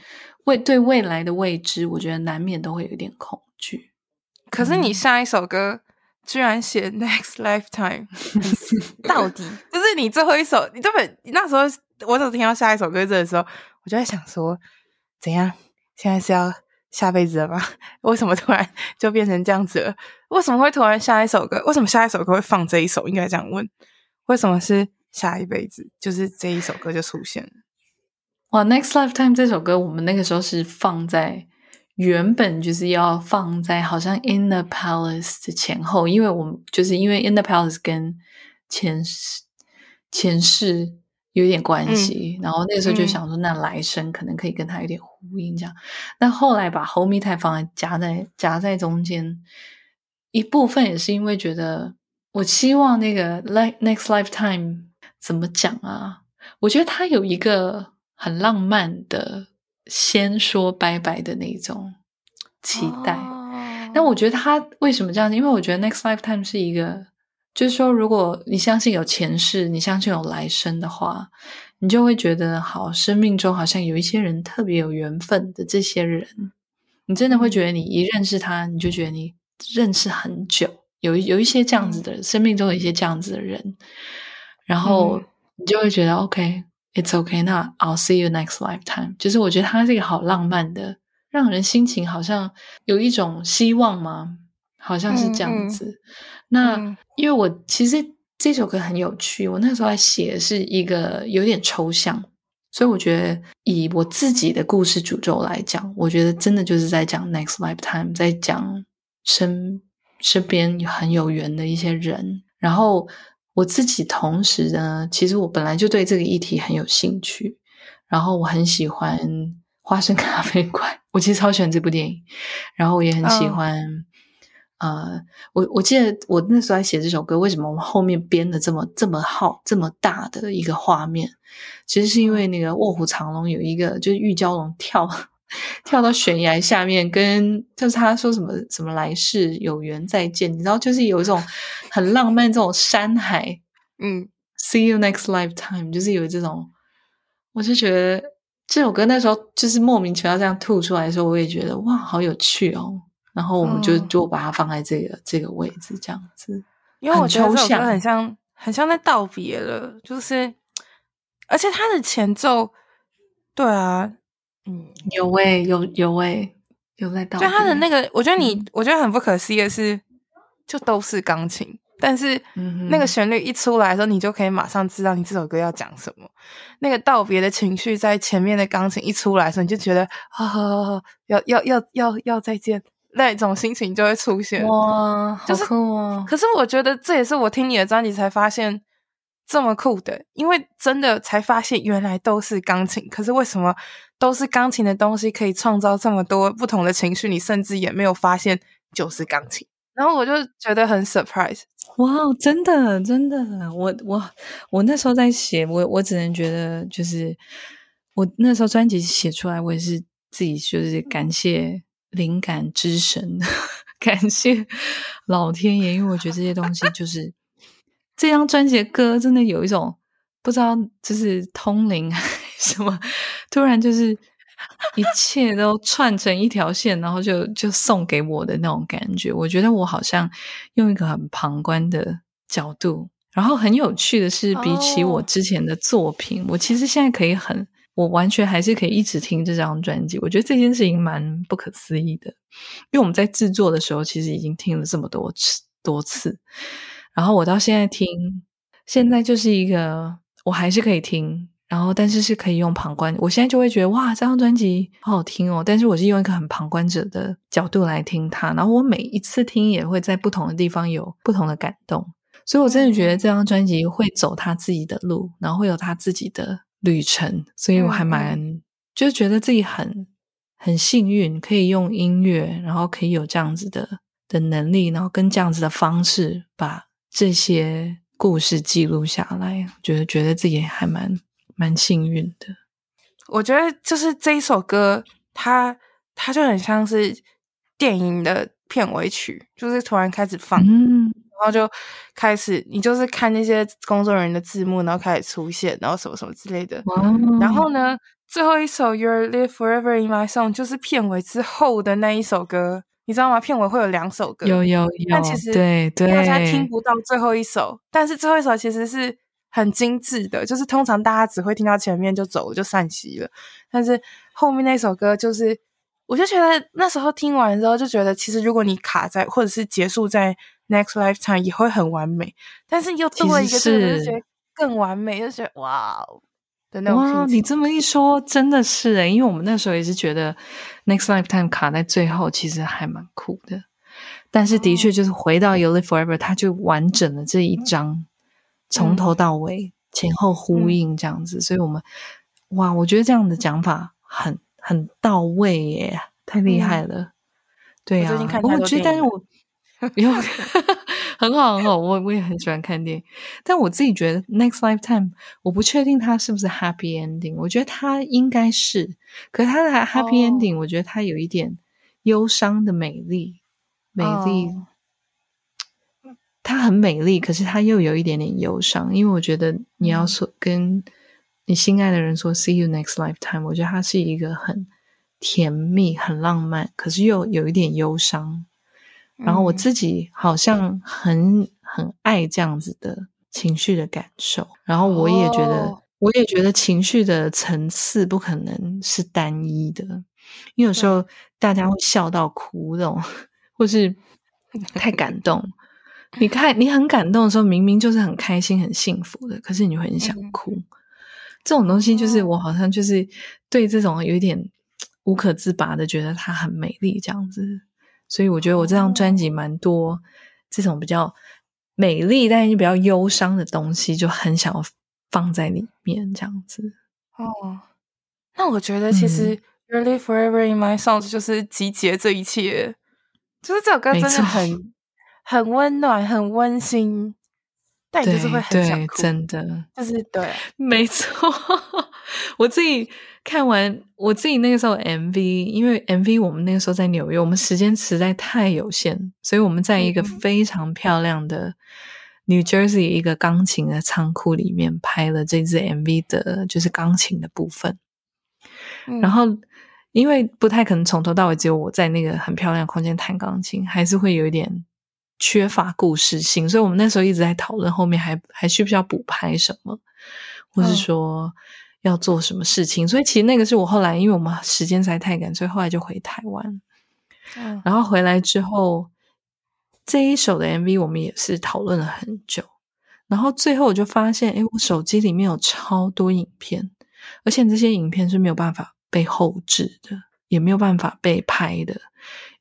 未对未来的未知，我觉得难免都会有一点恐惧。可是你下一首歌居然写 Next Lifetime，到底就是你最后一首，你根本那时候。我只听到下一首歌的时候，我就在想说，怎样？现在是要下辈子了吗？为什么突然就变成这样子了？为什么会突然下一首歌？为什么下一首歌会放这一首？应该这样问：为什么是下一辈子？就是这一首歌就出现了。哇，Next Lifetime 这首歌，我们那个时候是放在原本就是要放在好像 In the Palace 的前后，因为我们就是因为 In the Palace 跟前世前世。有点关系，嗯、然后那时候就想说，那来生可能可以跟他有点呼应，这样。但、嗯、后来把 Hold Me Tight 放在夹在夹在中间，一部分也是因为觉得，我希望那个 Like Next Lifetime 怎么讲啊？我觉得他有一个很浪漫的先说拜拜的那种期待。那、哦、我觉得他为什么这样？因为我觉得 Next Lifetime 是一个。就是说，如果你相信有前世，你相信有来生的话，你就会觉得，好，生命中好像有一些人特别有缘分的这些人，你真的会觉得，你一认识他，你就觉得你认识很久，有有一些这样子的、嗯、生命中有一些这样子的人，然后你就会觉得、嗯、，OK，it's okay，那 I'll see you next lifetime。就是我觉得他这个好浪漫的，让人心情好像有一种希望吗，好像是这样子。那、嗯、因为我其实这首歌很有趣，我那时候还写的是一个有点抽象，所以我觉得以我自己的故事诅咒来讲，我觉得真的就是在讲 next lifetime，在讲身身边很有缘的一些人。然后我自己同时呢，其实我本来就对这个议题很有兴趣，然后我很喜欢《花生咖啡馆》，我其实超喜欢这部电影，然后我也很喜欢、哦。呃，我我记得我那时候在写这首歌，为什么我们后面编的这么这么好这么大的一个画面？其实是因为那个《卧虎藏龙》有一个就是玉娇龙跳跳到悬崖下面，跟就是他说什么什么来世有缘再见，你知道，就是有一种很浪漫这种山海，嗯，See you next lifetime，就是有这种，我就觉得这首歌那时候就是莫名其妙这样吐出来的时候，我也觉得哇，好有趣哦。然后我们就就把它放在这个、嗯、这个位置，这样子，因为我觉得这首歌很像，很像在道别了，就是，而且它的前奏，对啊，嗯，有味，有有味，有在道别。就他的那个，我觉得你，嗯、我觉得很不可思议的是，就都是钢琴，但是那个旋律一出来的时候，你就可以马上知道你这首歌要讲什么。那个道别的情绪在前面的钢琴一出来的时候，你就觉得，好好好好，要要要要要再见。那种心情就会出现哇，就是，好酷啊！可是我觉得这也是我听你的专辑才发现这么酷的，因为真的才发现原来都是钢琴。可是为什么都是钢琴的东西可以创造这么多不同的情绪？你甚至也没有发现就是钢琴。然后我就觉得很 surprise，哇，真的真的，我我我那时候在写，我我只能觉得就是我那时候专辑写出来，我也是自己就是感谢。灵感之神，感谢老天爷，因为我觉得这些东西就是 这张专辑的歌，真的有一种不知道就是通灵什么，突然就是一切都串成一条线，然后就就送给我的那种感觉。我觉得我好像用一个很旁观的角度，然后很有趣的是，比起我之前的作品，我其实现在可以很。我完全还是可以一直听这张专辑，我觉得这件事情蛮不可思议的，因为我们在制作的时候其实已经听了这么多次多次，然后我到现在听，现在就是一个我还是可以听，然后但是是可以用旁观，我现在就会觉得哇，这张专辑好好听哦，但是我是用一个很旁观者的角度来听它，然后我每一次听也会在不同的地方有不同的感动，所以我真的觉得这张专辑会走他自己的路，然后会有他自己的。旅程，所以我还蛮、嗯、就觉得自己很很幸运，可以用音乐，然后可以有这样子的的能力，然后跟这样子的方式把这些故事记录下来，觉得觉得自己还蛮蛮幸运的。我觉得就是这一首歌，它它就很像是电影的片尾曲，就是突然开始放。嗯然后就开始，你就是看那些工作人员的字幕，然后开始出现，然后什么什么之类的。嗯、然后呢，最后一首《You'll Live Forever in My Song》就是片尾之后的那一首歌，你知道吗？片尾会有两首歌，有有有。但其实对对，大家听不到最后一首，但是最后一首其实是很精致的，就是通常大家只会听到前面就走了就散席了，但是后面那首歌就是。我就觉得那时候听完之后，就觉得其实如果你卡在或者是结束在 Next Lifetime 也会很完美，但是又多了一个这个，就觉得更完美，就觉得哇的那种。哇，你这么一说，真的是诶，因为我们那时候也是觉得 Next Lifetime 卡在最后，其实还蛮酷的。但是的确就是回到 You Live Forever，它就完整了这一章，从头到尾前后呼应这样子，所以我们哇，我觉得这样的讲法很。很到位耶，太厉害了！嗯、对呀、啊，我，我觉得，但是我有很好很好，我我也很喜欢看电影。但我自己觉得《Next Lifetime》，我不确定它是不是 Happy Ending，我觉得它应该是。可是它的 Happy Ending，、哦、我觉得它有一点忧伤的美丽，美丽。哦、它很美丽，可是它又有一点点忧伤，因为我觉得你要说跟。你心爱的人说 “See you next lifetime”，我觉得它是一个很甜蜜、很浪漫，可是又有一点忧伤。然后我自己好像很很爱这样子的情绪的感受。然后我也觉得，哦、我也觉得情绪的层次不可能是单一的，因为有时候大家会笑到哭那种，或是太感动。你看，你很感动的时候，明明就是很开心、很幸福的，可是你会很想哭。嗯这种东西就是我好像就是对这种有一点无可自拔的，觉得它很美丽这样子，所以我觉得我这张专辑蛮多这种比较美丽但是比较忧伤的东西，就很想要放在里面这样子。哦，那我觉得其实《Live Forever in My Songs》就是集结这一切，就是这首歌真的很很温暖，很温馨。但你就是会很想哭，真的就是对，没错。我自己看完我自己那个时候 MV，因为 MV 我们那个时候在纽约，我们时间实在太有限，所以我们在一个非常漂亮的 New Jersey 一个钢琴的仓库里面拍了这支 MV 的，就是钢琴的部分。嗯、然后因为不太可能从头到尾只有我在那个很漂亮的空间弹钢琴，还是会有一点。缺乏故事性，所以我们那时候一直在讨论后面还还需不需要补拍什么，或是说要做什么事情。嗯、所以其实那个是我后来，因为我们时间实在太赶，所以后来就回台湾。嗯，然后回来之后，这一首的 MV 我们也是讨论了很久。然后最后我就发现，诶，我手机里面有超多影片，而且这些影片是没有办法被后置的，也没有办法被拍的。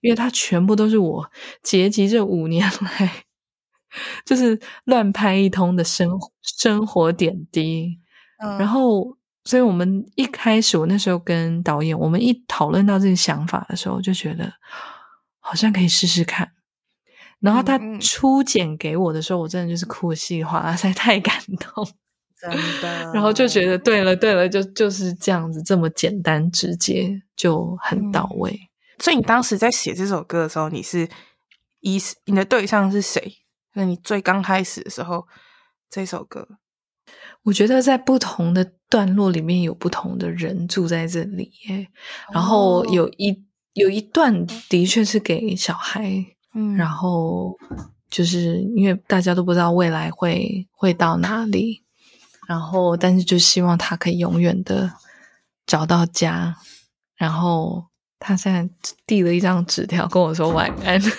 因为它全部都是我结集这五年 来，就是乱拍一通的生活生活点滴，嗯、然后，所以我们一开始，我那时候跟导演，我们一讨论到这个想法的时候，就觉得好像可以试试看。然后他初剪给我的时候，我真的就是哭稀里哗啦，实在太感动，真的。然后就觉得对了对了，就就是这样子，这么简单直接，就很到位。嗯所以你当时在写这首歌的时候，你是以你的对象是谁？那你最刚开始的时候，这首歌，我觉得在不同的段落里面有不同的人住在这里耶。然后有一有一段的确是给小孩，嗯，然后就是因为大家都不知道未来会会到哪里，然后但是就希望他可以永远的找到家，然后。他现在递了一张纸条跟我说晚安。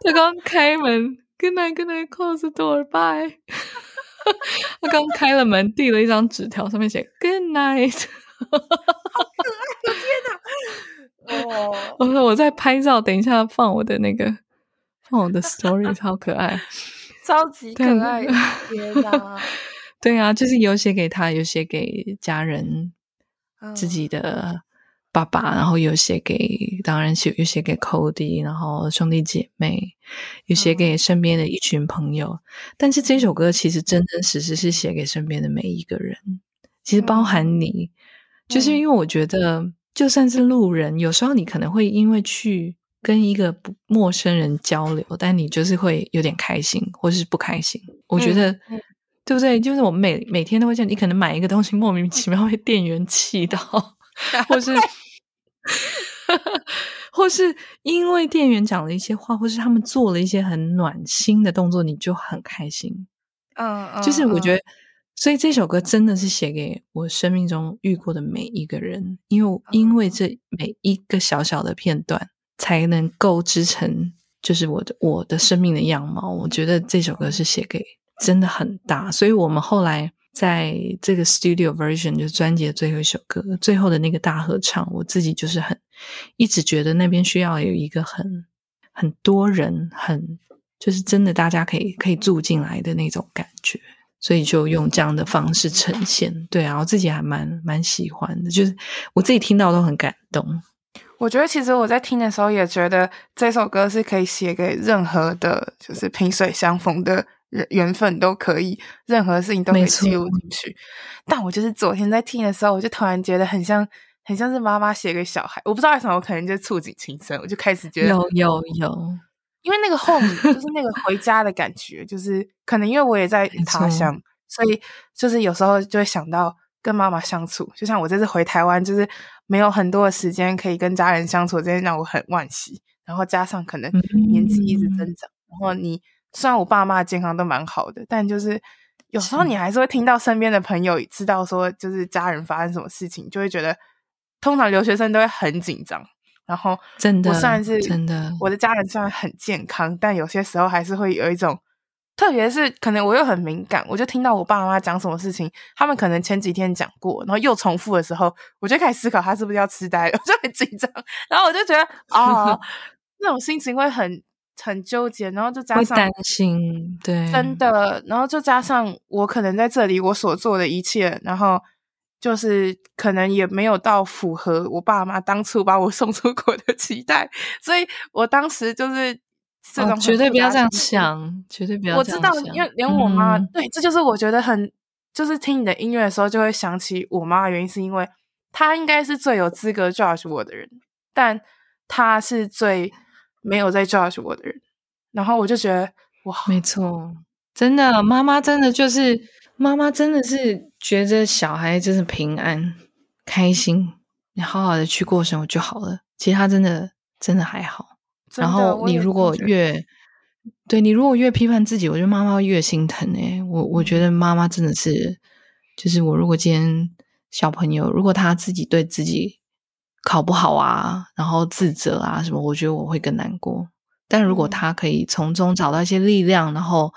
他刚开门，Good night，Good night，close the door，bye。他刚开了门，递了一张纸条，上面写 Good night。好可爱！天哪！哦，我说我在拍照，等一下放我的那个，放我的 story，超可爱，超级可爱！天哪！对啊，就是有写给他，有写给家人，自己的爸爸，然后有写给，当然写有写给 Cody，然后兄弟姐妹，有写给身边的一群朋友。但是这首歌其实真真实实是写给身边的每一个人，其实包含你，就是因为我觉得，就算是路人，有时候你可能会因为去跟一个不陌生人交流，但你就是会有点开心，或是不开心。我觉得。对不对？就是我们每每天都会这样，你可能买一个东西，莫名其妙被店员气到，或是，或是因为店员讲了一些话，或是他们做了一些很暖心的动作，你就很开心。嗯嗯，就是我觉得，所以这首歌真的是写给我生命中遇过的每一个人，因为因为这每一个小小的片段，才能够织成就是我的我的生命的样貌。我觉得这首歌是写给。真的很大，所以我们后来在这个 studio version 就是专辑的最后一首歌，最后的那个大合唱，我自己就是很一直觉得那边需要有一个很很多人，很就是真的大家可以可以住进来的那种感觉，所以就用这样的方式呈现。对啊，我自己还蛮蛮喜欢的，就是我自己听到都很感动。我觉得其实我在听的时候也觉得这首歌是可以写给任何的，就是萍水相逢的。缘分都可以，任何事情都可以记录进去。但我就是昨天在听的时候，我就突然觉得很像，很像是妈妈写给小孩。我不知道为什么，我可能就触景情深，我就开始觉得有有有，因为那个 home 就是那个回家的感觉，就是可能因为我也在他乡，所以就是有时候就会想到跟妈妈相处。就像我这次回台湾，就是没有很多的时间可以跟家人相处，这件让我很惋惜。然后加上可能年纪一直增长，嗯、然后你。虽然我爸妈健康都蛮好的，但就是有时候你还是会听到身边的朋友知道说，就是家人发生什么事情，就会觉得通常留学生都会很紧张。然后真的，我算是真的，我的家人虽然很健康，但有些时候还是会有一种，特别是可能我又很敏感，我就听到我爸妈讲什么事情，他们可能前几天讲过，然后又重复的时候，我就开始思考他是不是要痴呆了，我就很紧张。然后我就觉得啊、哦，那种心情会很。很纠结，然后就加上担心，对，真的，然后就加上我可能在这里我所做的一切，然后就是可能也没有到符合我爸妈当初把我 送出国的期待，所以我当时就是这种、哦、绝对不要这样想，绝对不要这样想。我知道，因为连我妈、嗯、对，这就是我觉得很，就是听你的音乐的时候就会想起我妈的原因，是因为她应该是最有资格 judge 我的人，但她是最。没有在 judge 我的人，然后我就觉得哇，没错，真的，妈妈真的就是妈妈，真的是觉得小孩就是平安、开心，你好好的去过生活就好了。其他真的真的还好。然后你如果越对你如果越批判自己，我觉得妈妈会越心疼诶。我我觉得妈妈真的是，就是我如果今天小朋友，如果他自己对自己。考不好啊，然后自责啊什么，我觉得我会更难过。但如果他可以从中找到一些力量，然后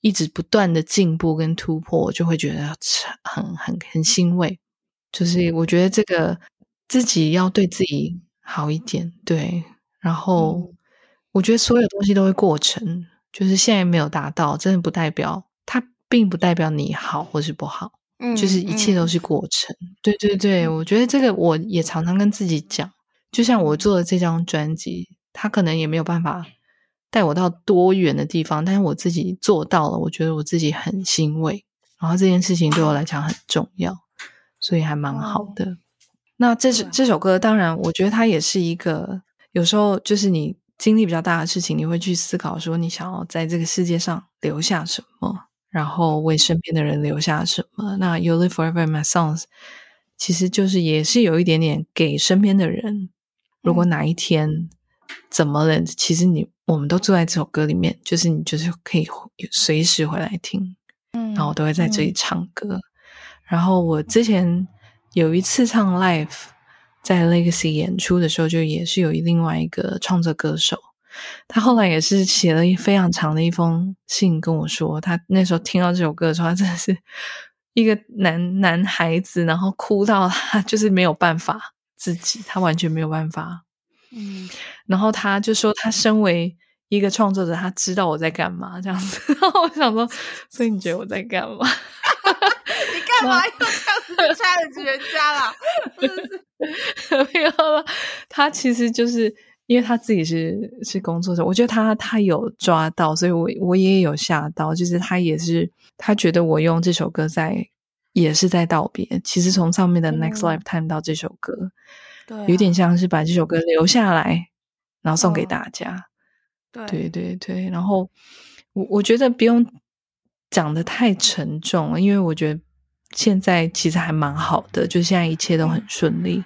一直不断的进步跟突破，我就会觉得很很很欣慰。就是我觉得这个自己要对自己好一点，对。然后我觉得所有东西都会过程，就是现在没有达到，真的不代表它并不代表你好或是不好。嗯，就是一切都是过程。嗯、对对对，我觉得这个我也常常跟自己讲。就像我做的这张专辑，它可能也没有办法带我到多远的地方，但是我自己做到了，我觉得我自己很欣慰。然后这件事情对我来讲很重要，所以还蛮好的。哦、那这首这首歌，当然我觉得它也是一个有时候就是你经历比较大的事情，你会去思考说你想要在这个世界上留下什么。然后为身边的人留下什么？那 You Live Forever in My Songs，其实就是也是有一点点给身边的人。如果哪一天怎么了，其实你我们都住在这首歌里面，就是你就是可以随时回来听。嗯，然后我都会在这里唱歌。嗯、然后我之前有一次唱 live 在 Legacy 演出的时候，就也是有另外一个创作歌手。他后来也是写了一非常长的一封信跟我说，他那时候听到这首歌的时候，他真的是一个男男孩子，然后哭到他就是没有办法自己，他完全没有办法。嗯，然后他就说，他身为一个创作者，他知道我在干嘛这样子。然后我想说，所以你觉得我在干嘛？你干嘛又这样子 challenge 人家啦？没有了，他其实就是因为他自己是是工作者，我觉得他他有抓到，所以我我也有吓到，就是他也是他觉得我用这首歌在也是在道别。其实从上面的 Next Lifetime 到这首歌，对、嗯，有点像是把这首歌留下来，然后送给大家。对、哦、对对对，然后我我觉得不用讲的太沉重，因为我觉得。现在其实还蛮好的，就现在一切都很顺利。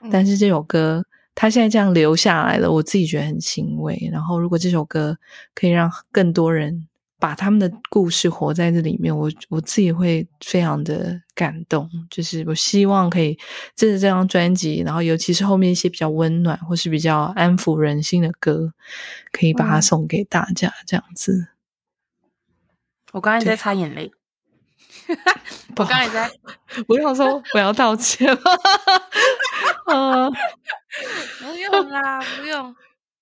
嗯、但是这首歌，它现在这样留下来了，我自己觉得很欣慰。然后，如果这首歌可以让更多人把他们的故事活在这里面，我我自己会非常的感动。就是我希望可以，借着这张专辑，然后尤其是后面一些比较温暖或是比较安抚人心的歌，可以把它送给大家。嗯、这样子，我刚才在擦眼泪。我刚才在，不用说我要道歉吗？呃，不用 啦，不用，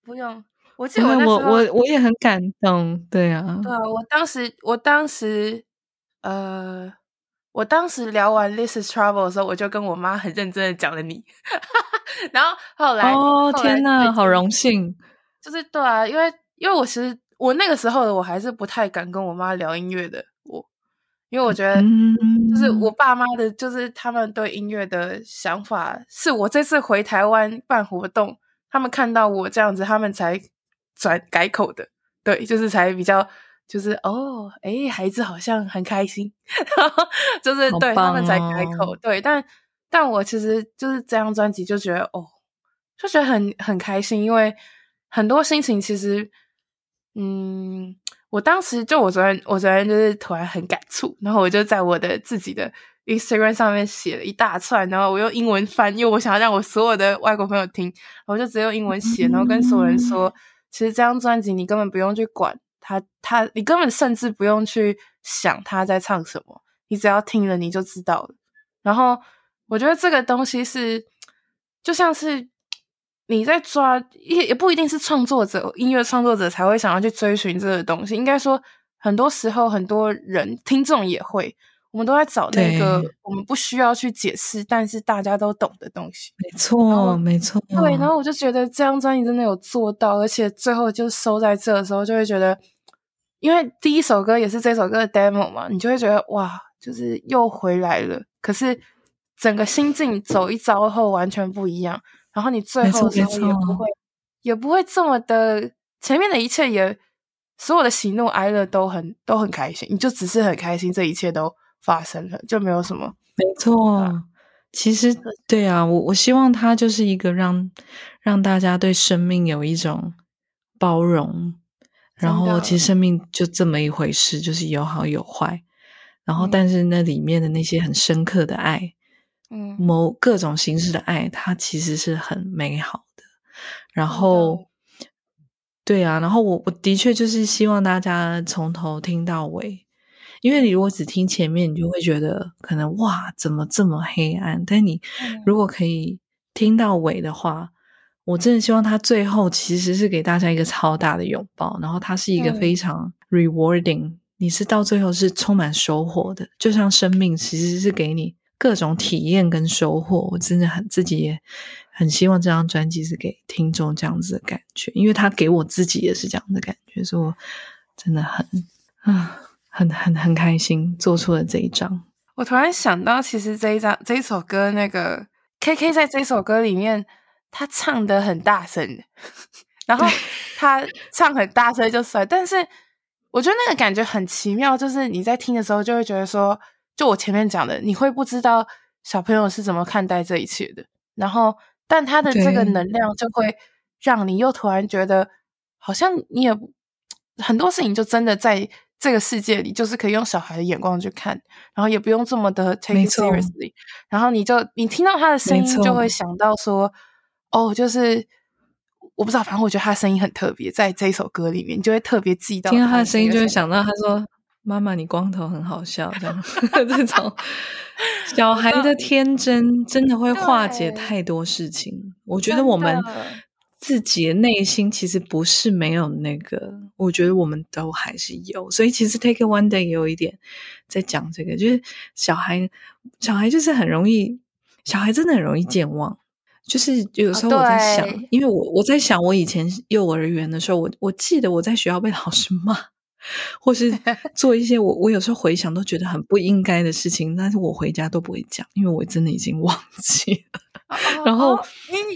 不用。我记得我我我也很感动，对啊，对啊。我当时，我当时，呃，我当时聊完《This Is Trouble》的时候，我就跟我妈很认真的讲了你。然后后来，哦天哪，好荣幸。就是对啊，因为因为我其实我那个时候的我还是不太敢跟我妈聊音乐的。因为我觉得，就是我爸妈的，就是他们对音乐的想法，是我这次回台湾办活动，他们看到我这样子，他们才转改口的。对，就是才比较，就是哦，诶，孩子好像很开心，就是对、哦、他们才改口。对，但但我其实就是这张专辑就觉得，哦，就觉得很很开心，因为很多心情其实，嗯。我当时就我昨天，我昨天就是突然很感触，然后我就在我的自己的 Instagram 上面写了一大串，然后我用英文翻，因为我想要让我所有的外国朋友听，我就直接用英文写，然后跟所有人说，其实这张专辑你根本不用去管他，他你根本甚至不用去想他在唱什么，你只要听了你就知道了。然后我觉得这个东西是就像是。你在抓也也不一定是创作者，音乐创作者才会想要去追寻这个东西。应该说，很多时候很多人听众也会，我们都在找那个我们不需要去解释，但是大家都懂的东西。没错，没错。对，然后我就觉得这张专辑真的有做到，而且最后就收在这的时候，就会觉得，因为第一首歌也是这首歌的 demo 嘛，你就会觉得哇，就是又回来了。可是整个心境走一遭后完全不一样。然后你最后的时候也不会，也不会这么的，前面的一切也所有的喜怒哀乐都很都很开心，你就只是很开心，这一切都发生了，就没有什么。没错，啊、其实对啊，我我希望它就是一个让让大家对生命有一种包容，然后其实生命就这么一回事，就是有好有坏，然后但是那里面的那些很深刻的爱。嗯，某各种形式的爱，它其实是很美好的。然后，对啊，然后我我的确就是希望大家从头听到尾，因为你如果只听前面，你就会觉得可能哇，怎么这么黑暗？但你如果可以听到尾的话，我真的希望他最后其实是给大家一个超大的拥抱，然后它是一个非常 rewarding，你是到最后是充满收获的，就像生命其实是给你。各种体验跟收获，我真的很自己也很希望这张专辑是给听众这样子的感觉，因为他给我自己也是这样的感觉，所以我真的很啊，很很很开心做出了这一张。我突然想到，其实这一张这一首歌，那个 KK 在这首歌里面，他唱的很大声，然后他唱很大声就算，但是我觉得那个感觉很奇妙，就是你在听的时候就会觉得说。就我前面讲的，你会不知道小朋友是怎么看待这一切的，然后，但他的这个能量就会让你又突然觉得，好像你也很多事情就真的在这个世界里，就是可以用小孩的眼光去看，然后也不用这么的 take it seriously，然后你就你听到他的声音，就会想到说，哦，就是我不知道，反正我觉得他的声音很特别，在这一首歌里面，你就会特别记到，听到他的声音，就会想到他说。妈妈，你光头很好笑，这样 这种小孩的天真真的会化解太多事情。我觉得我们自己的内心其实不是没有那个，我觉得我们都还是有。所以其实 Take It One Day 也有一点在讲这个，就是小孩，小孩就是很容易，小孩真的很容易健忘。就是有时候我在想，哦、因为我我在想，我以前幼儿园的时候，我我记得我在学校被老师骂。或是做一些我我有时候回想都觉得很不应该的事情，但是我回家都不会讲，因为我真的已经忘记了。然后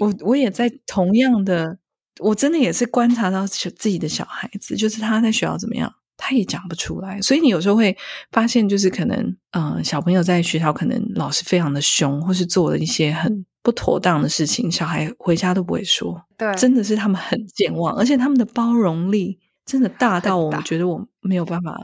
我我也在同样的，我真的也是观察到自己的小孩子，就是他在学校怎么样，他也讲不出来。所以你有时候会发现，就是可能嗯、呃，小朋友在学校可能老师非常的凶，或是做了一些很不妥当的事情，小孩回家都不会说。对，真的是他们很健忘，而且他们的包容力。真的大到我觉得我没有办法，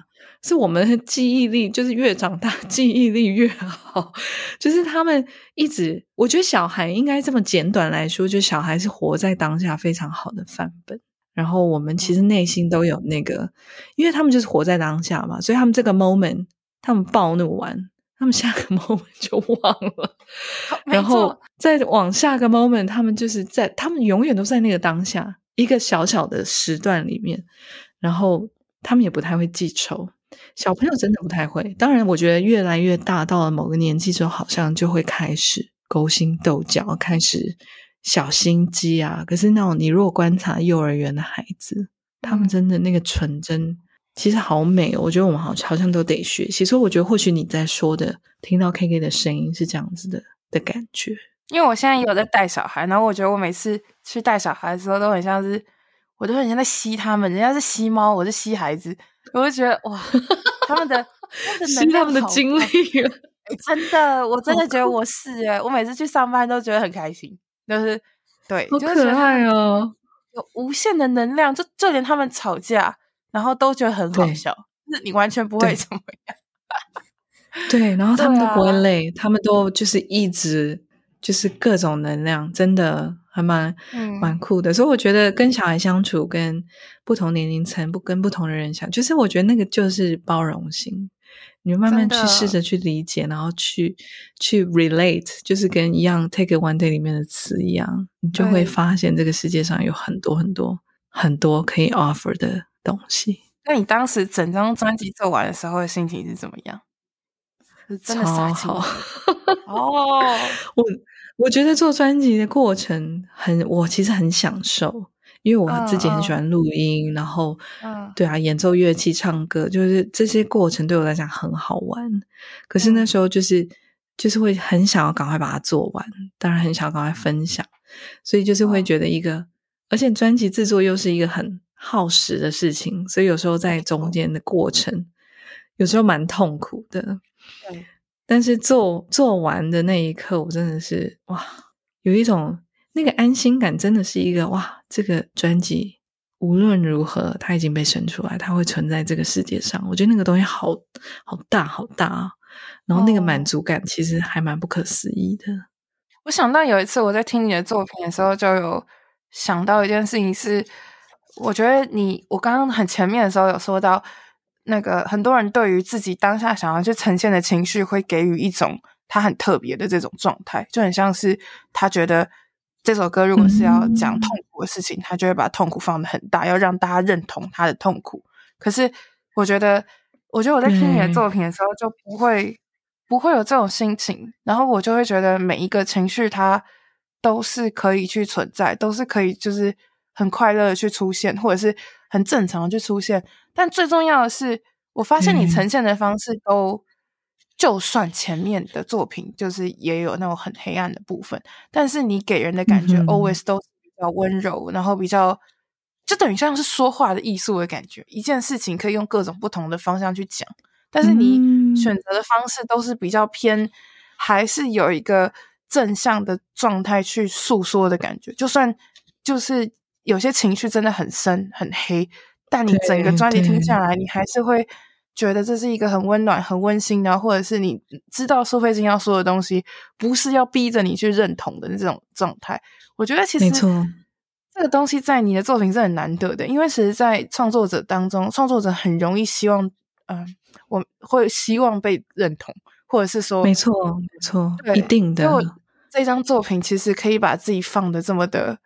是我们的记忆力就是越长大 记忆力越好，就是他们一直，我觉得小孩应该这么简短来说，就小孩是活在当下非常好的范本。然后我们其实内心都有那个，因为他们就是活在当下嘛，所以他们这个 moment，他们暴怒完，他们下个 moment 就忘了，然后再往下个 moment，他们就是在，他们永远都在那个当下。一个小小的时段里面，然后他们也不太会记仇。小朋友真的不太会。当然，我觉得越来越大，到了某个年纪之后，好像就会开始勾心斗角，开始小心机啊。可是那种你如果观察幼儿园的孩子，他们真的那个纯真，其实好美哦。我觉得我们好好像都得学习。所以我觉得或许你在说的，听到 KK 的声音是这样子的的感觉。因为我现在也有在带小孩，然后我觉得我每次去带小孩的时候，都很像是，我都很像在吸他们，人家是吸猫，我是吸孩子，我就觉得哇，他们的吸他们的精力，真的，我真的觉得我是诶，我每次去上班都觉得很开心，就是对，好可爱哦，有无限的能量，就就连他们吵架，然后都觉得很好笑，就是你完全不会怎么样，对，然后 他们都不会累，他们都就是一直。就是各种能量，真的还蛮、嗯、蛮酷的。所以我觉得跟小孩相处，跟不同年龄层、不跟不同的人相处，就是我觉得那个就是包容心。你就慢慢去试着去理解，然后去去 relate，就是跟一样 take it one day 里面的词一样，你就会发现这个世界上有很多很多很多可以 offer 的东西。那你当时整张专辑做完的时候的心情是怎么样？是真的超好 哦！我我觉得做专辑的过程很，我其实很享受，因为我自己很喜欢录音，嗯、然后，嗯、对啊，演奏乐器、唱歌，就是这些过程对我来讲很好玩。可是那时候就是、嗯、就是会很想要赶快把它做完，当然很想要赶快分享，所以就是会觉得一个，嗯、而且专辑制作又是一个很耗时的事情，所以有时候在中间的过程，嗯、有时候蛮痛苦的。对，但是做做完的那一刻，我真的是哇，有一种那个安心感，真的是一个哇，这个专辑无论如何，它已经被生出来，它会存在这个世界上。我觉得那个东西好好大好大啊，然后那个满足感其实还蛮不可思议的。哦，我想到有一次我在听你的作品的时候，就有想到一件事情是，我觉得你我刚刚很前面的时候有说到。那个很多人对于自己当下想要去呈现的情绪，会给予一种他很特别的这种状态，就很像是他觉得这首歌如果是要讲痛苦的事情，嗯、他就会把痛苦放得很大，要让大家认同他的痛苦。可是我觉得，我觉得我在听你的作品的时候，就不会、嗯、不会有这种心情，然后我就会觉得每一个情绪它都是可以去存在，都是可以就是很快乐的去出现，或者是很正常的去出现。但最重要的是，我发现你呈现的方式都，嗯、就算前面的作品就是也有那种很黑暗的部分，但是你给人的感觉 always 都是比较温柔，嗯、然后比较就等于像是说话的艺术的感觉。一件事情可以用各种不同的方向去讲，但是你选择的方式都是比较偏，还是有一个正向的状态去诉说的感觉。就算就是有些情绪真的很深很黑。但你整个专辑听下来，你还是会觉得这是一个很温暖、很温馨的，或者是你知道苏菲金要说的东西，不是要逼着你去认同的这种状态。我觉得其实没错，这个东西在你的作品是很难得的，因为其实，在创作者当中，创作者很容易希望，嗯、呃，我会希望被认同，或者是说，没错，没错，一定的。这张作品其实可以把自己放的这么的。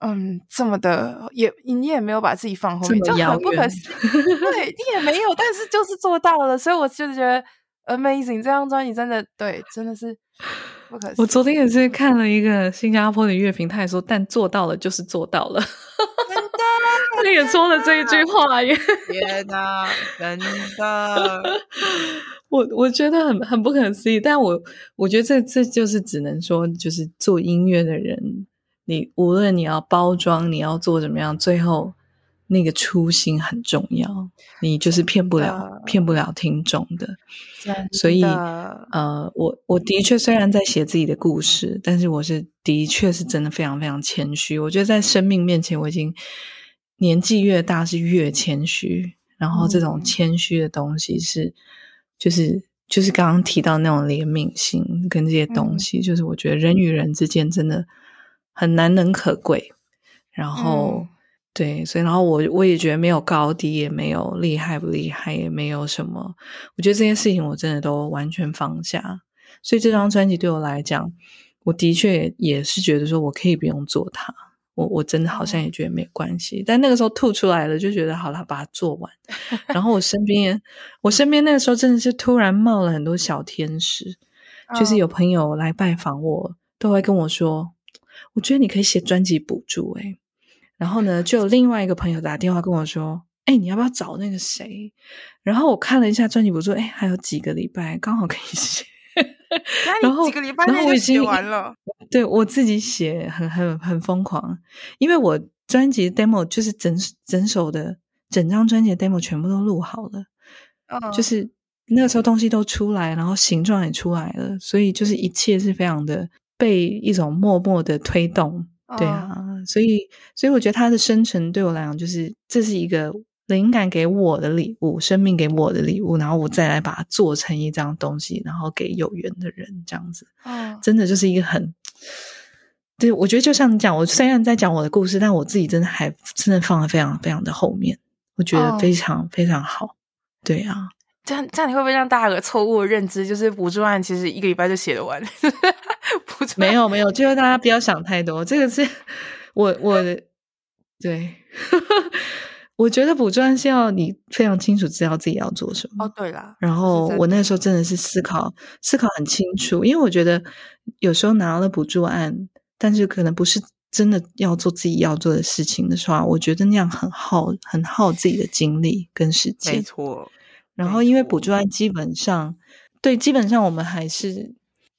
嗯，这么的也你也没有把自己放后面，就很不可思议。对你也没有，但是就是做到了，所以我就觉得 amazing。这张专辑真的对，真的是不可思议。我昨天也是看了一个新加坡的乐评，他也说，但做到了就是做到了。真的，他也说了这一句话耶！天哪，真的，我我觉得很很不可思议。但我我觉得这这就是只能说，就是做音乐的人。你无论你要包装，你要做怎么样，最后那个初心很重要。你就是骗不了，骗不了听众的。所以，呃，我我的确虽然在写自己的故事，但是我是的确是真的非常非常谦虚。我觉得在生命面前，我已经年纪越大是越谦虚。然后这种谦虚的东西是，就是就是刚刚提到那种怜悯心跟这些东西，就是我觉得人与人之间真的。很难能可贵，然后、嗯、对，所以然后我我也觉得没有高低，也没有厉害不厉害，也没有什么。我觉得这件事情我真的都完全放下。所以这张专辑对我来讲，我的确也是觉得说我可以不用做它，我我真的好像也觉得没有关系。嗯、但那个时候吐出来了，就觉得好了，把它做完。然后我身边，我身边那个时候真的是突然冒了很多小天使，嗯、就是有朋友来拜访我，都会跟我说。我觉得你可以写专辑补助诶，然后呢，就有另外一个朋友打电话跟我说：“哎，你要不要找那个谁？”然后我看了一下专辑补助，哎，还有几个礼拜刚好可以写。然后几个礼拜然后我已经写完了。对，我自己写很很很疯狂，因为我专辑 demo 就是整整首的整张专辑的 demo 全部都录好了，嗯，就是那个时候东西都出来，然后形状也出来了，所以就是一切是非常的。被一种默默的推动，对啊，oh. 所以，所以我觉得它的生成对我来讲，就是这是一个灵感给我的礼物，生命给我的礼物，然后我再来把它做成一张东西，然后给有缘的人，这样子，嗯，oh. 真的就是一个很，对，我觉得就像你讲，我虽然在讲我的故事，但我自己真的还真的放得非常非常的后面，我觉得非常、oh. 非常好，对啊。这样这样你会不会让大家有个错误的认知？就是补助案其实一个礼拜就写得完。补助没有没有，就是大家不要想太多。这个是我我的对，我觉得补助案是要你非常清楚知道自己要做什么。哦，对啦。然后我那时候真的是思考思考很清楚，因为我觉得有时候拿了补助案，但是可能不是真的要做自己要做的事情的时候，我觉得那样很耗很耗自己的精力跟时间。没错。然后，因为补助案基本上，对，基本上我们还是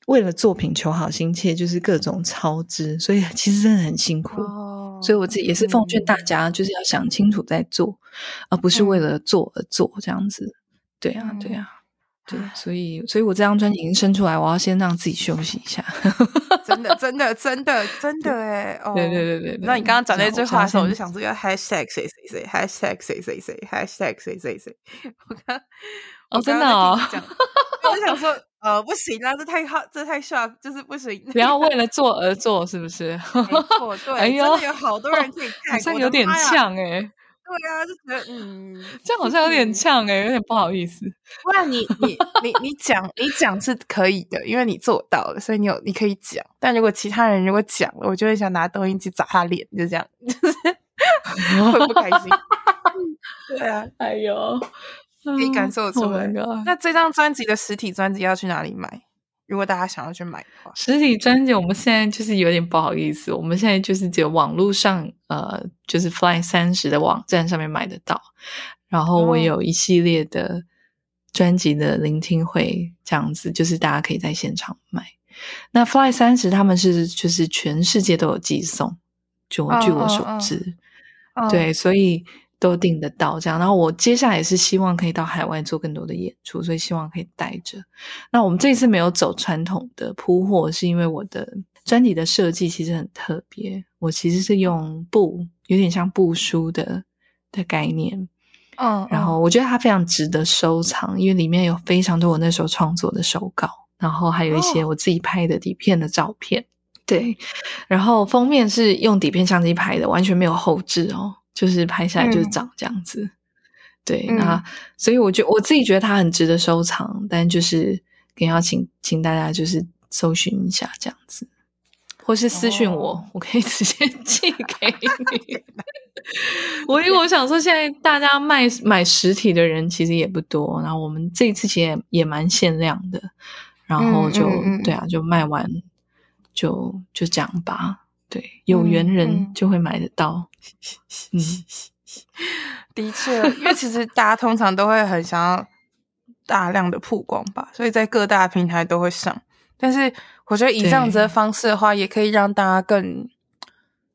为了作品求好心切，就是各种超支，所以其实真的很辛苦。哦，所以我自己也是奉劝大家，就是要想清楚再做，嗯、而不是为了做而做这样子。对啊，对啊。对，所以，所以我这张专辑已经生出来，我要先让自己休息一下。真的，真的，真的，真的，哎，哦，对对对对。那你刚刚讲那句话的时候，我就想这个 hashtag 谁谁谁 hashtag 谁谁谁 hashtag 谁谁谁。我刚，哦，真的哦。我就想说，呃，不行啊，这太好，这太 sharp，就是不行。不要为了 做而做，是不是？没错，对。哎呦，有好多人可以看，好像有点呛哎。对啊，就觉得嗯，这样好像有点呛诶、欸、有点不好意思。不然你你你你讲你讲是可以的，因为你做到了，所以你有你可以讲。但如果其他人如果讲了，我就会想拿抖音机砸他脸，就这样，就是 会不开心。对啊，哎呦，可以感受出来。Oh、那这张专辑的实体专辑要去哪里买？如果大家想要去买的话，实体专辑我们现在就是有点不好意思，我们现在就是只有网络上，呃，就是 Fly 三十的网站上面买得到。然后我有一系列的专辑的聆听会，这样子就是大家可以在现场买。那 Fly 三十他们是就是全世界都有寄送，就据我所知，对，所以。都订得到这样，然后我接下来也是希望可以到海外做更多的演出，所以希望可以带着。那我们这次没有走传统的铺货，是因为我的专辑的设计其实很特别，我其实是用布，有点像布书的的概念。嗯，嗯，然后我觉得它非常值得收藏，因为里面有非常多我那时候创作的手稿，然后还有一些我自己拍的底片的照片。哦、对，然后封面是用底片相机拍的，完全没有后置哦。就是拍下来就是长这样子，嗯、对，那、嗯、所以我觉得我自己觉得它很值得收藏，但就是更要请请大家就是搜寻一下这样子。或是私讯我，哦、我可以直接 寄给你。我因为我想说，现在大家卖买实体的人其实也不多，然后我们这一次其实也也蛮限量的，然后就、嗯嗯、对啊，就卖完就就这样吧。对，有缘人就会买得到。的确，因为其实大家通常都会很想要大量的曝光吧，所以在各大平台都会上。但是我觉得以这样子的方式的话，也可以让大家更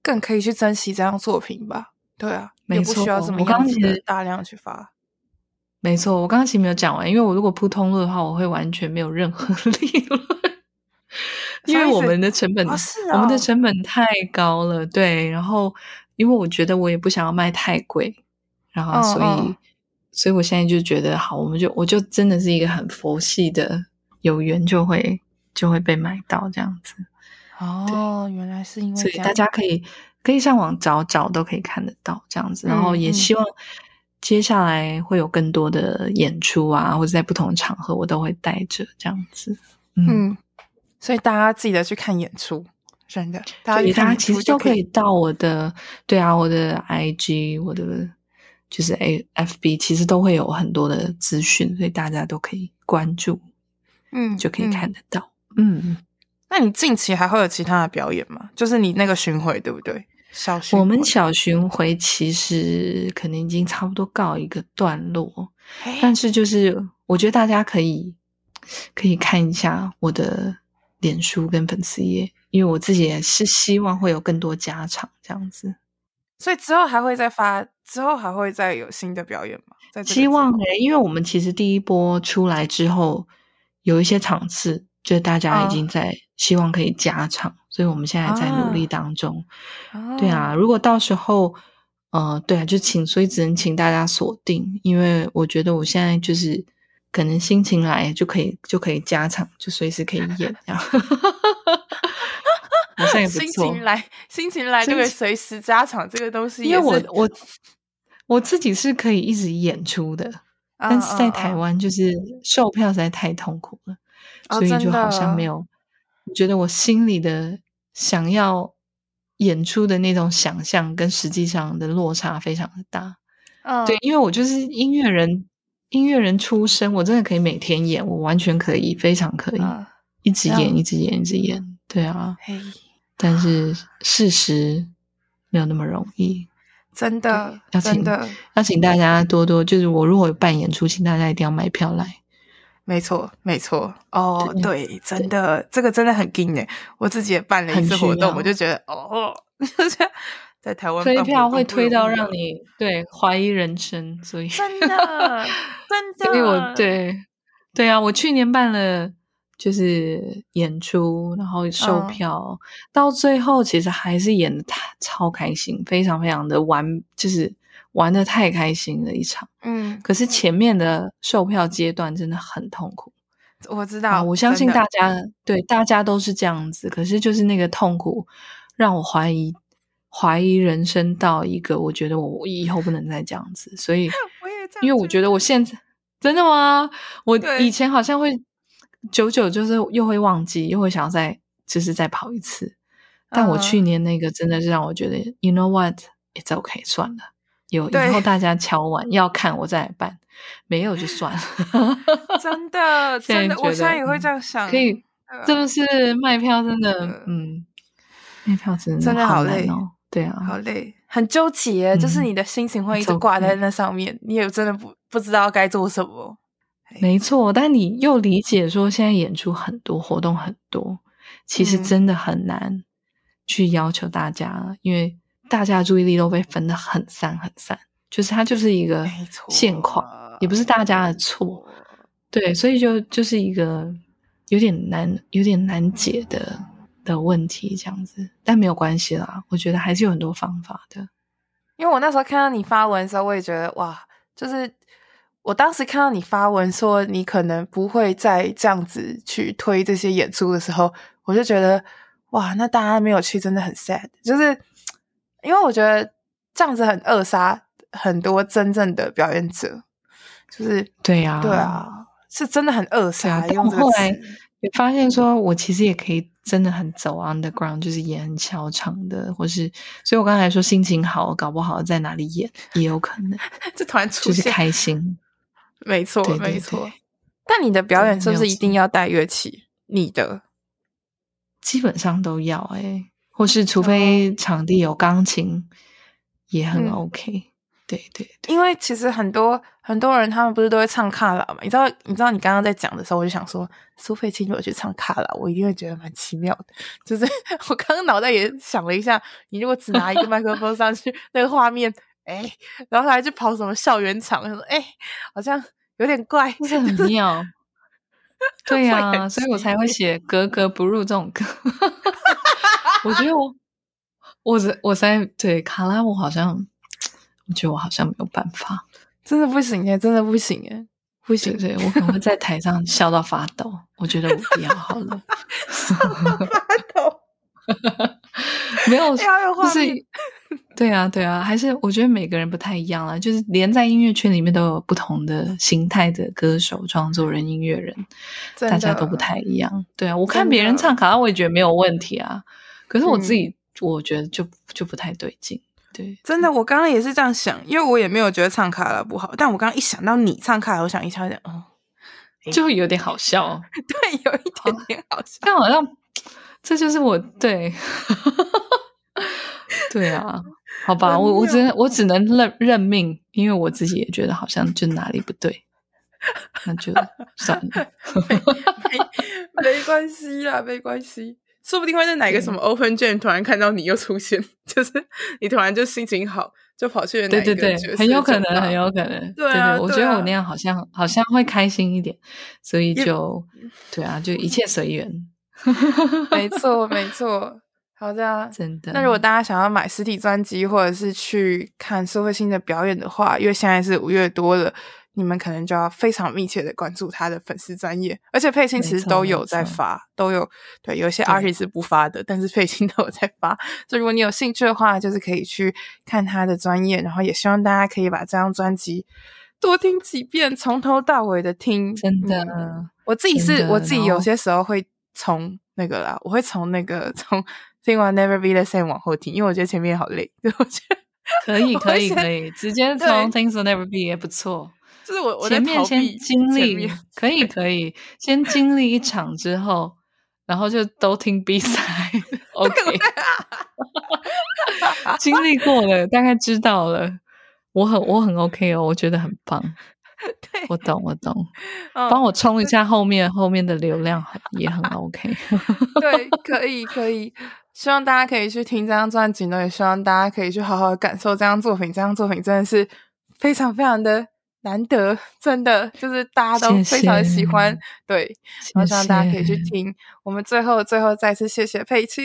更可以去珍惜这样作品吧。对啊，没，也不需要这么样子的大量去发。没错，我刚刚其实没有讲完，因为我如果铺通路的话，我会完全没有任何 利润。因为我们的成本，哦哦、我们的成本太高了，对。然后，因为我觉得我也不想要卖太贵，然后所以，哦哦、所以我现在就觉得好，我们就我就真的是一个很佛系的，有缘就会就会被买到这样子。哦，原来是因为，所以大家可以可以上网找找，都可以看得到这样子。然后也希望接下来会有更多的演出啊，或者在不同的场合，我都会带着这样子。嗯。嗯所以大家记得去看演出，真的。大家大家其实都可以到我的，对啊，我的 IG，我的就是 AFB，其实都会有很多的资讯，所以大家都可以关注，嗯，就可以看得到。嗯，嗯，那你近期还会有其他的表演吗？就是你那个巡回，对不对？小巡回，我们小巡回其实可能已经差不多告一个段落，但是就是我觉得大家可以可以看一下我的。脸书跟粉丝页，因为我自己也是希望会有更多加场这样子，所以之后还会再发，之后还会再有新的表演吗？在希望诶，因为我们其实第一波出来之后，有一些场次，就大家已经在希望可以加场，哦、所以我们现在在努力当中。哦、对啊，如果到时候，呃，对啊，就请，所以只能请大家锁定，因为我觉得我现在就是。可能心情来就可以就可以加场，就随时可以演这样，好像也不错。心情来，心情来就可以随时加场，这个东西因为我我我自己是可以一直演出的，啊、但是在台湾就是售票实在太痛苦了，啊、所以就好像没有。觉得我心里的想要演出的那种想象跟实际上的落差非常的大。嗯、对，因为我就是音乐人。音乐人出身，我真的可以每天演，我完全可以，非常可以，啊、一直演，一直演，一直演。对啊，嘿但是事实没有那么容易，真的，要请真的要请大家多多，就是我如果有办演出，请大家一定要买票来。没错，没错。哦，对，对，真的，对这个真的很劲诶，我自己也办了一次活动，我就觉得，哦，就是。在台湾推票会推到让你对怀疑人生，所以真的 真的，因为我对对啊，我去年办了就是演出，然后售票，嗯、到最后其实还是演的太超开心，非常非常的玩，就是玩的太开心了一场。嗯，可是前面的售票阶段真的很痛苦，我知道，我相信大家的对大家都是这样子，可是就是那个痛苦让我怀疑。怀疑人生到一个，我觉得我以后不能再这样子，所以，因为我觉得我现在真的吗？我以前好像会久久就是又会忘记，又会想要再就是再跑一次，但我去年那个真的是让我觉得、uh huh.，You know what？It's okay，算了，有以后大家敲完要看我再来办，没有就算了，真的真的，我现在也会这样想，可以，是不是卖票真的，uh, 嗯，卖票真的真的好累哦。对啊，好累，很纠结，嗯、就是你的心情会一直挂在那上面，嗯、你也真的不不知道该做什么。没错，但你又理解说现在演出很多，活动很多，其实真的很难去要求大家，嗯、因为大家的注意力都被分得很散很散，就是它就是一个现况，也不是大家的错。对，所以就就是一个有点难、有点难解的。的问题这样子，但没有关系啦。我觉得还是有很多方法的。因为我那时候看到你发文的时候，我也觉得哇，就是我当时看到你发文说你可能不会再这样子去推这些演出的时候，我就觉得哇，那大家没有去真的很 sad。就是因为我觉得这样子很扼杀很多真正的表演者。就是对呀，对啊，是真的很扼杀。但我后来也发现说，我其实也可以。真的很走 underground，就是演很小场的，或是，所以我刚才说心情好，搞不好在哪里演也有可能，这突然出现就是开心，没错，对对对没错。但你的表演是不是一定要带乐器？你的基本上都要哎、欸，或是除非场地有钢琴，哦、也很 OK。嗯对对，对，因为其实很多很多人他们不是都会唱卡拉嘛？你知道，你知道，你刚刚在讲的时候，我就想说，苏菲请我去唱卡拉，我一定会觉得蛮奇妙的。就是 我刚刚脑袋也想了一下，你如果只拿一个麦克风上去，那个画面，哎，然后他还去跑什么校园场，说，哎，好像有点怪，不是很妙。对呀、啊，所以我才会写格格不入这种歌。我觉得我，我在我在对卡拉，我好像。我觉得我好像没有办法，真的不行耶，真的不行耶，不行！对，对，我可能会在台上笑到发抖。我觉得我不要好了，笑到发抖，没有，就是 对啊，对啊，还是我觉得每个人不太一样啦。就是连在音乐圈里面都有不同的形态的歌手、创作人、音乐人，大家都不太一样。对啊，我看别人唱卡拉，我也觉得没有问题啊。可是我自己，我觉得就就不太对劲。对，真的，我刚刚也是这样想，因为我也没有觉得唱卡拉不好，但我刚刚一想到你唱卡拉，我想一下，嗯，就会有点好笑，对，有一点点好笑，但好像这就是我对，对啊，好吧，我我只能我只能认认命，因为我自己也觉得好像就哪里不对，那就算了，没没关系啦，没关系。说不定会在哪个什么 Open Jam 突然看到你又出现，就是你突然就心情好，就跑去哪对对对，很有可能，很有可能。对啊，我觉得我那样好像好像会开心一点，所以就对啊，就一切随缘。没错，没错。好的啊，真的。那如果大家想要买实体专辑，或者是去看社会性的表演的话，因为现在是五月多了。你们可能就要非常密切的关注他的粉丝专业，而且佩钦其实都有在发，都有对，有些 artist 是不发的，但是佩钦 都有在发。所以如果你有兴趣的话，就是可以去看他的专业，然后也希望大家可以把这张专辑多听几遍，从头到尾的听。真的，嗯、我自己是我自己有些时候会从那个啦，我会从那个从听完 Never Be the Same 往后听，因为我觉得前面好累。我觉得可以可以可以，直接从 Things Will Never Be 也不错。就是我，我前面先经历，可以可以，先经历一场之后，然后就都听比赛，OK，经历过了，大概知道了，我很我很 OK 哦，我觉得很棒，对，我懂我懂，帮我冲一下后面后面的流量也很 OK，对，可以可以，希望大家可以去听这张专辑呢，也希望大家可以去好好的感受这张作品，这张作品真的是非常非常的。难得，真的就是大家都非常的喜欢，谢谢对，我希望大家可以去听。我们最后最后再次谢谢佩奇，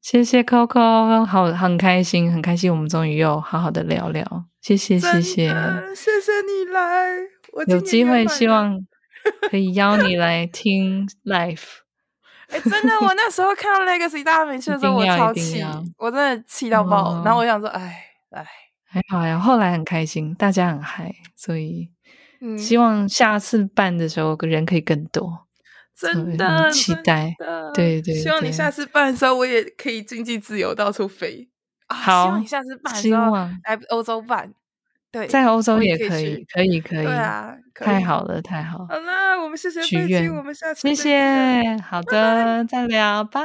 谢谢 Coco，好很开心，很开心，我们终于又好好的聊聊，谢谢谢谢，谢谢你来，我有机会希望可以邀你来听 live。哎、欸，真的，我那时候看到 Legacy 大家没去的时候，我超气，我真的气到爆，哦、然后我想说，哎哎。还好呀，后来很开心，大家很嗨，所以希望下次办的时候人可以更多，真的期待，对对，希望你下次办的时候我也可以经济自由到处飞。好，希望你下次办的时候来欧洲办，对，在欧洲也可以，可以可以，对啊，太好了太好了，好了，我们谢谢许愿，我们下次谢谢，好的，再聊，拜。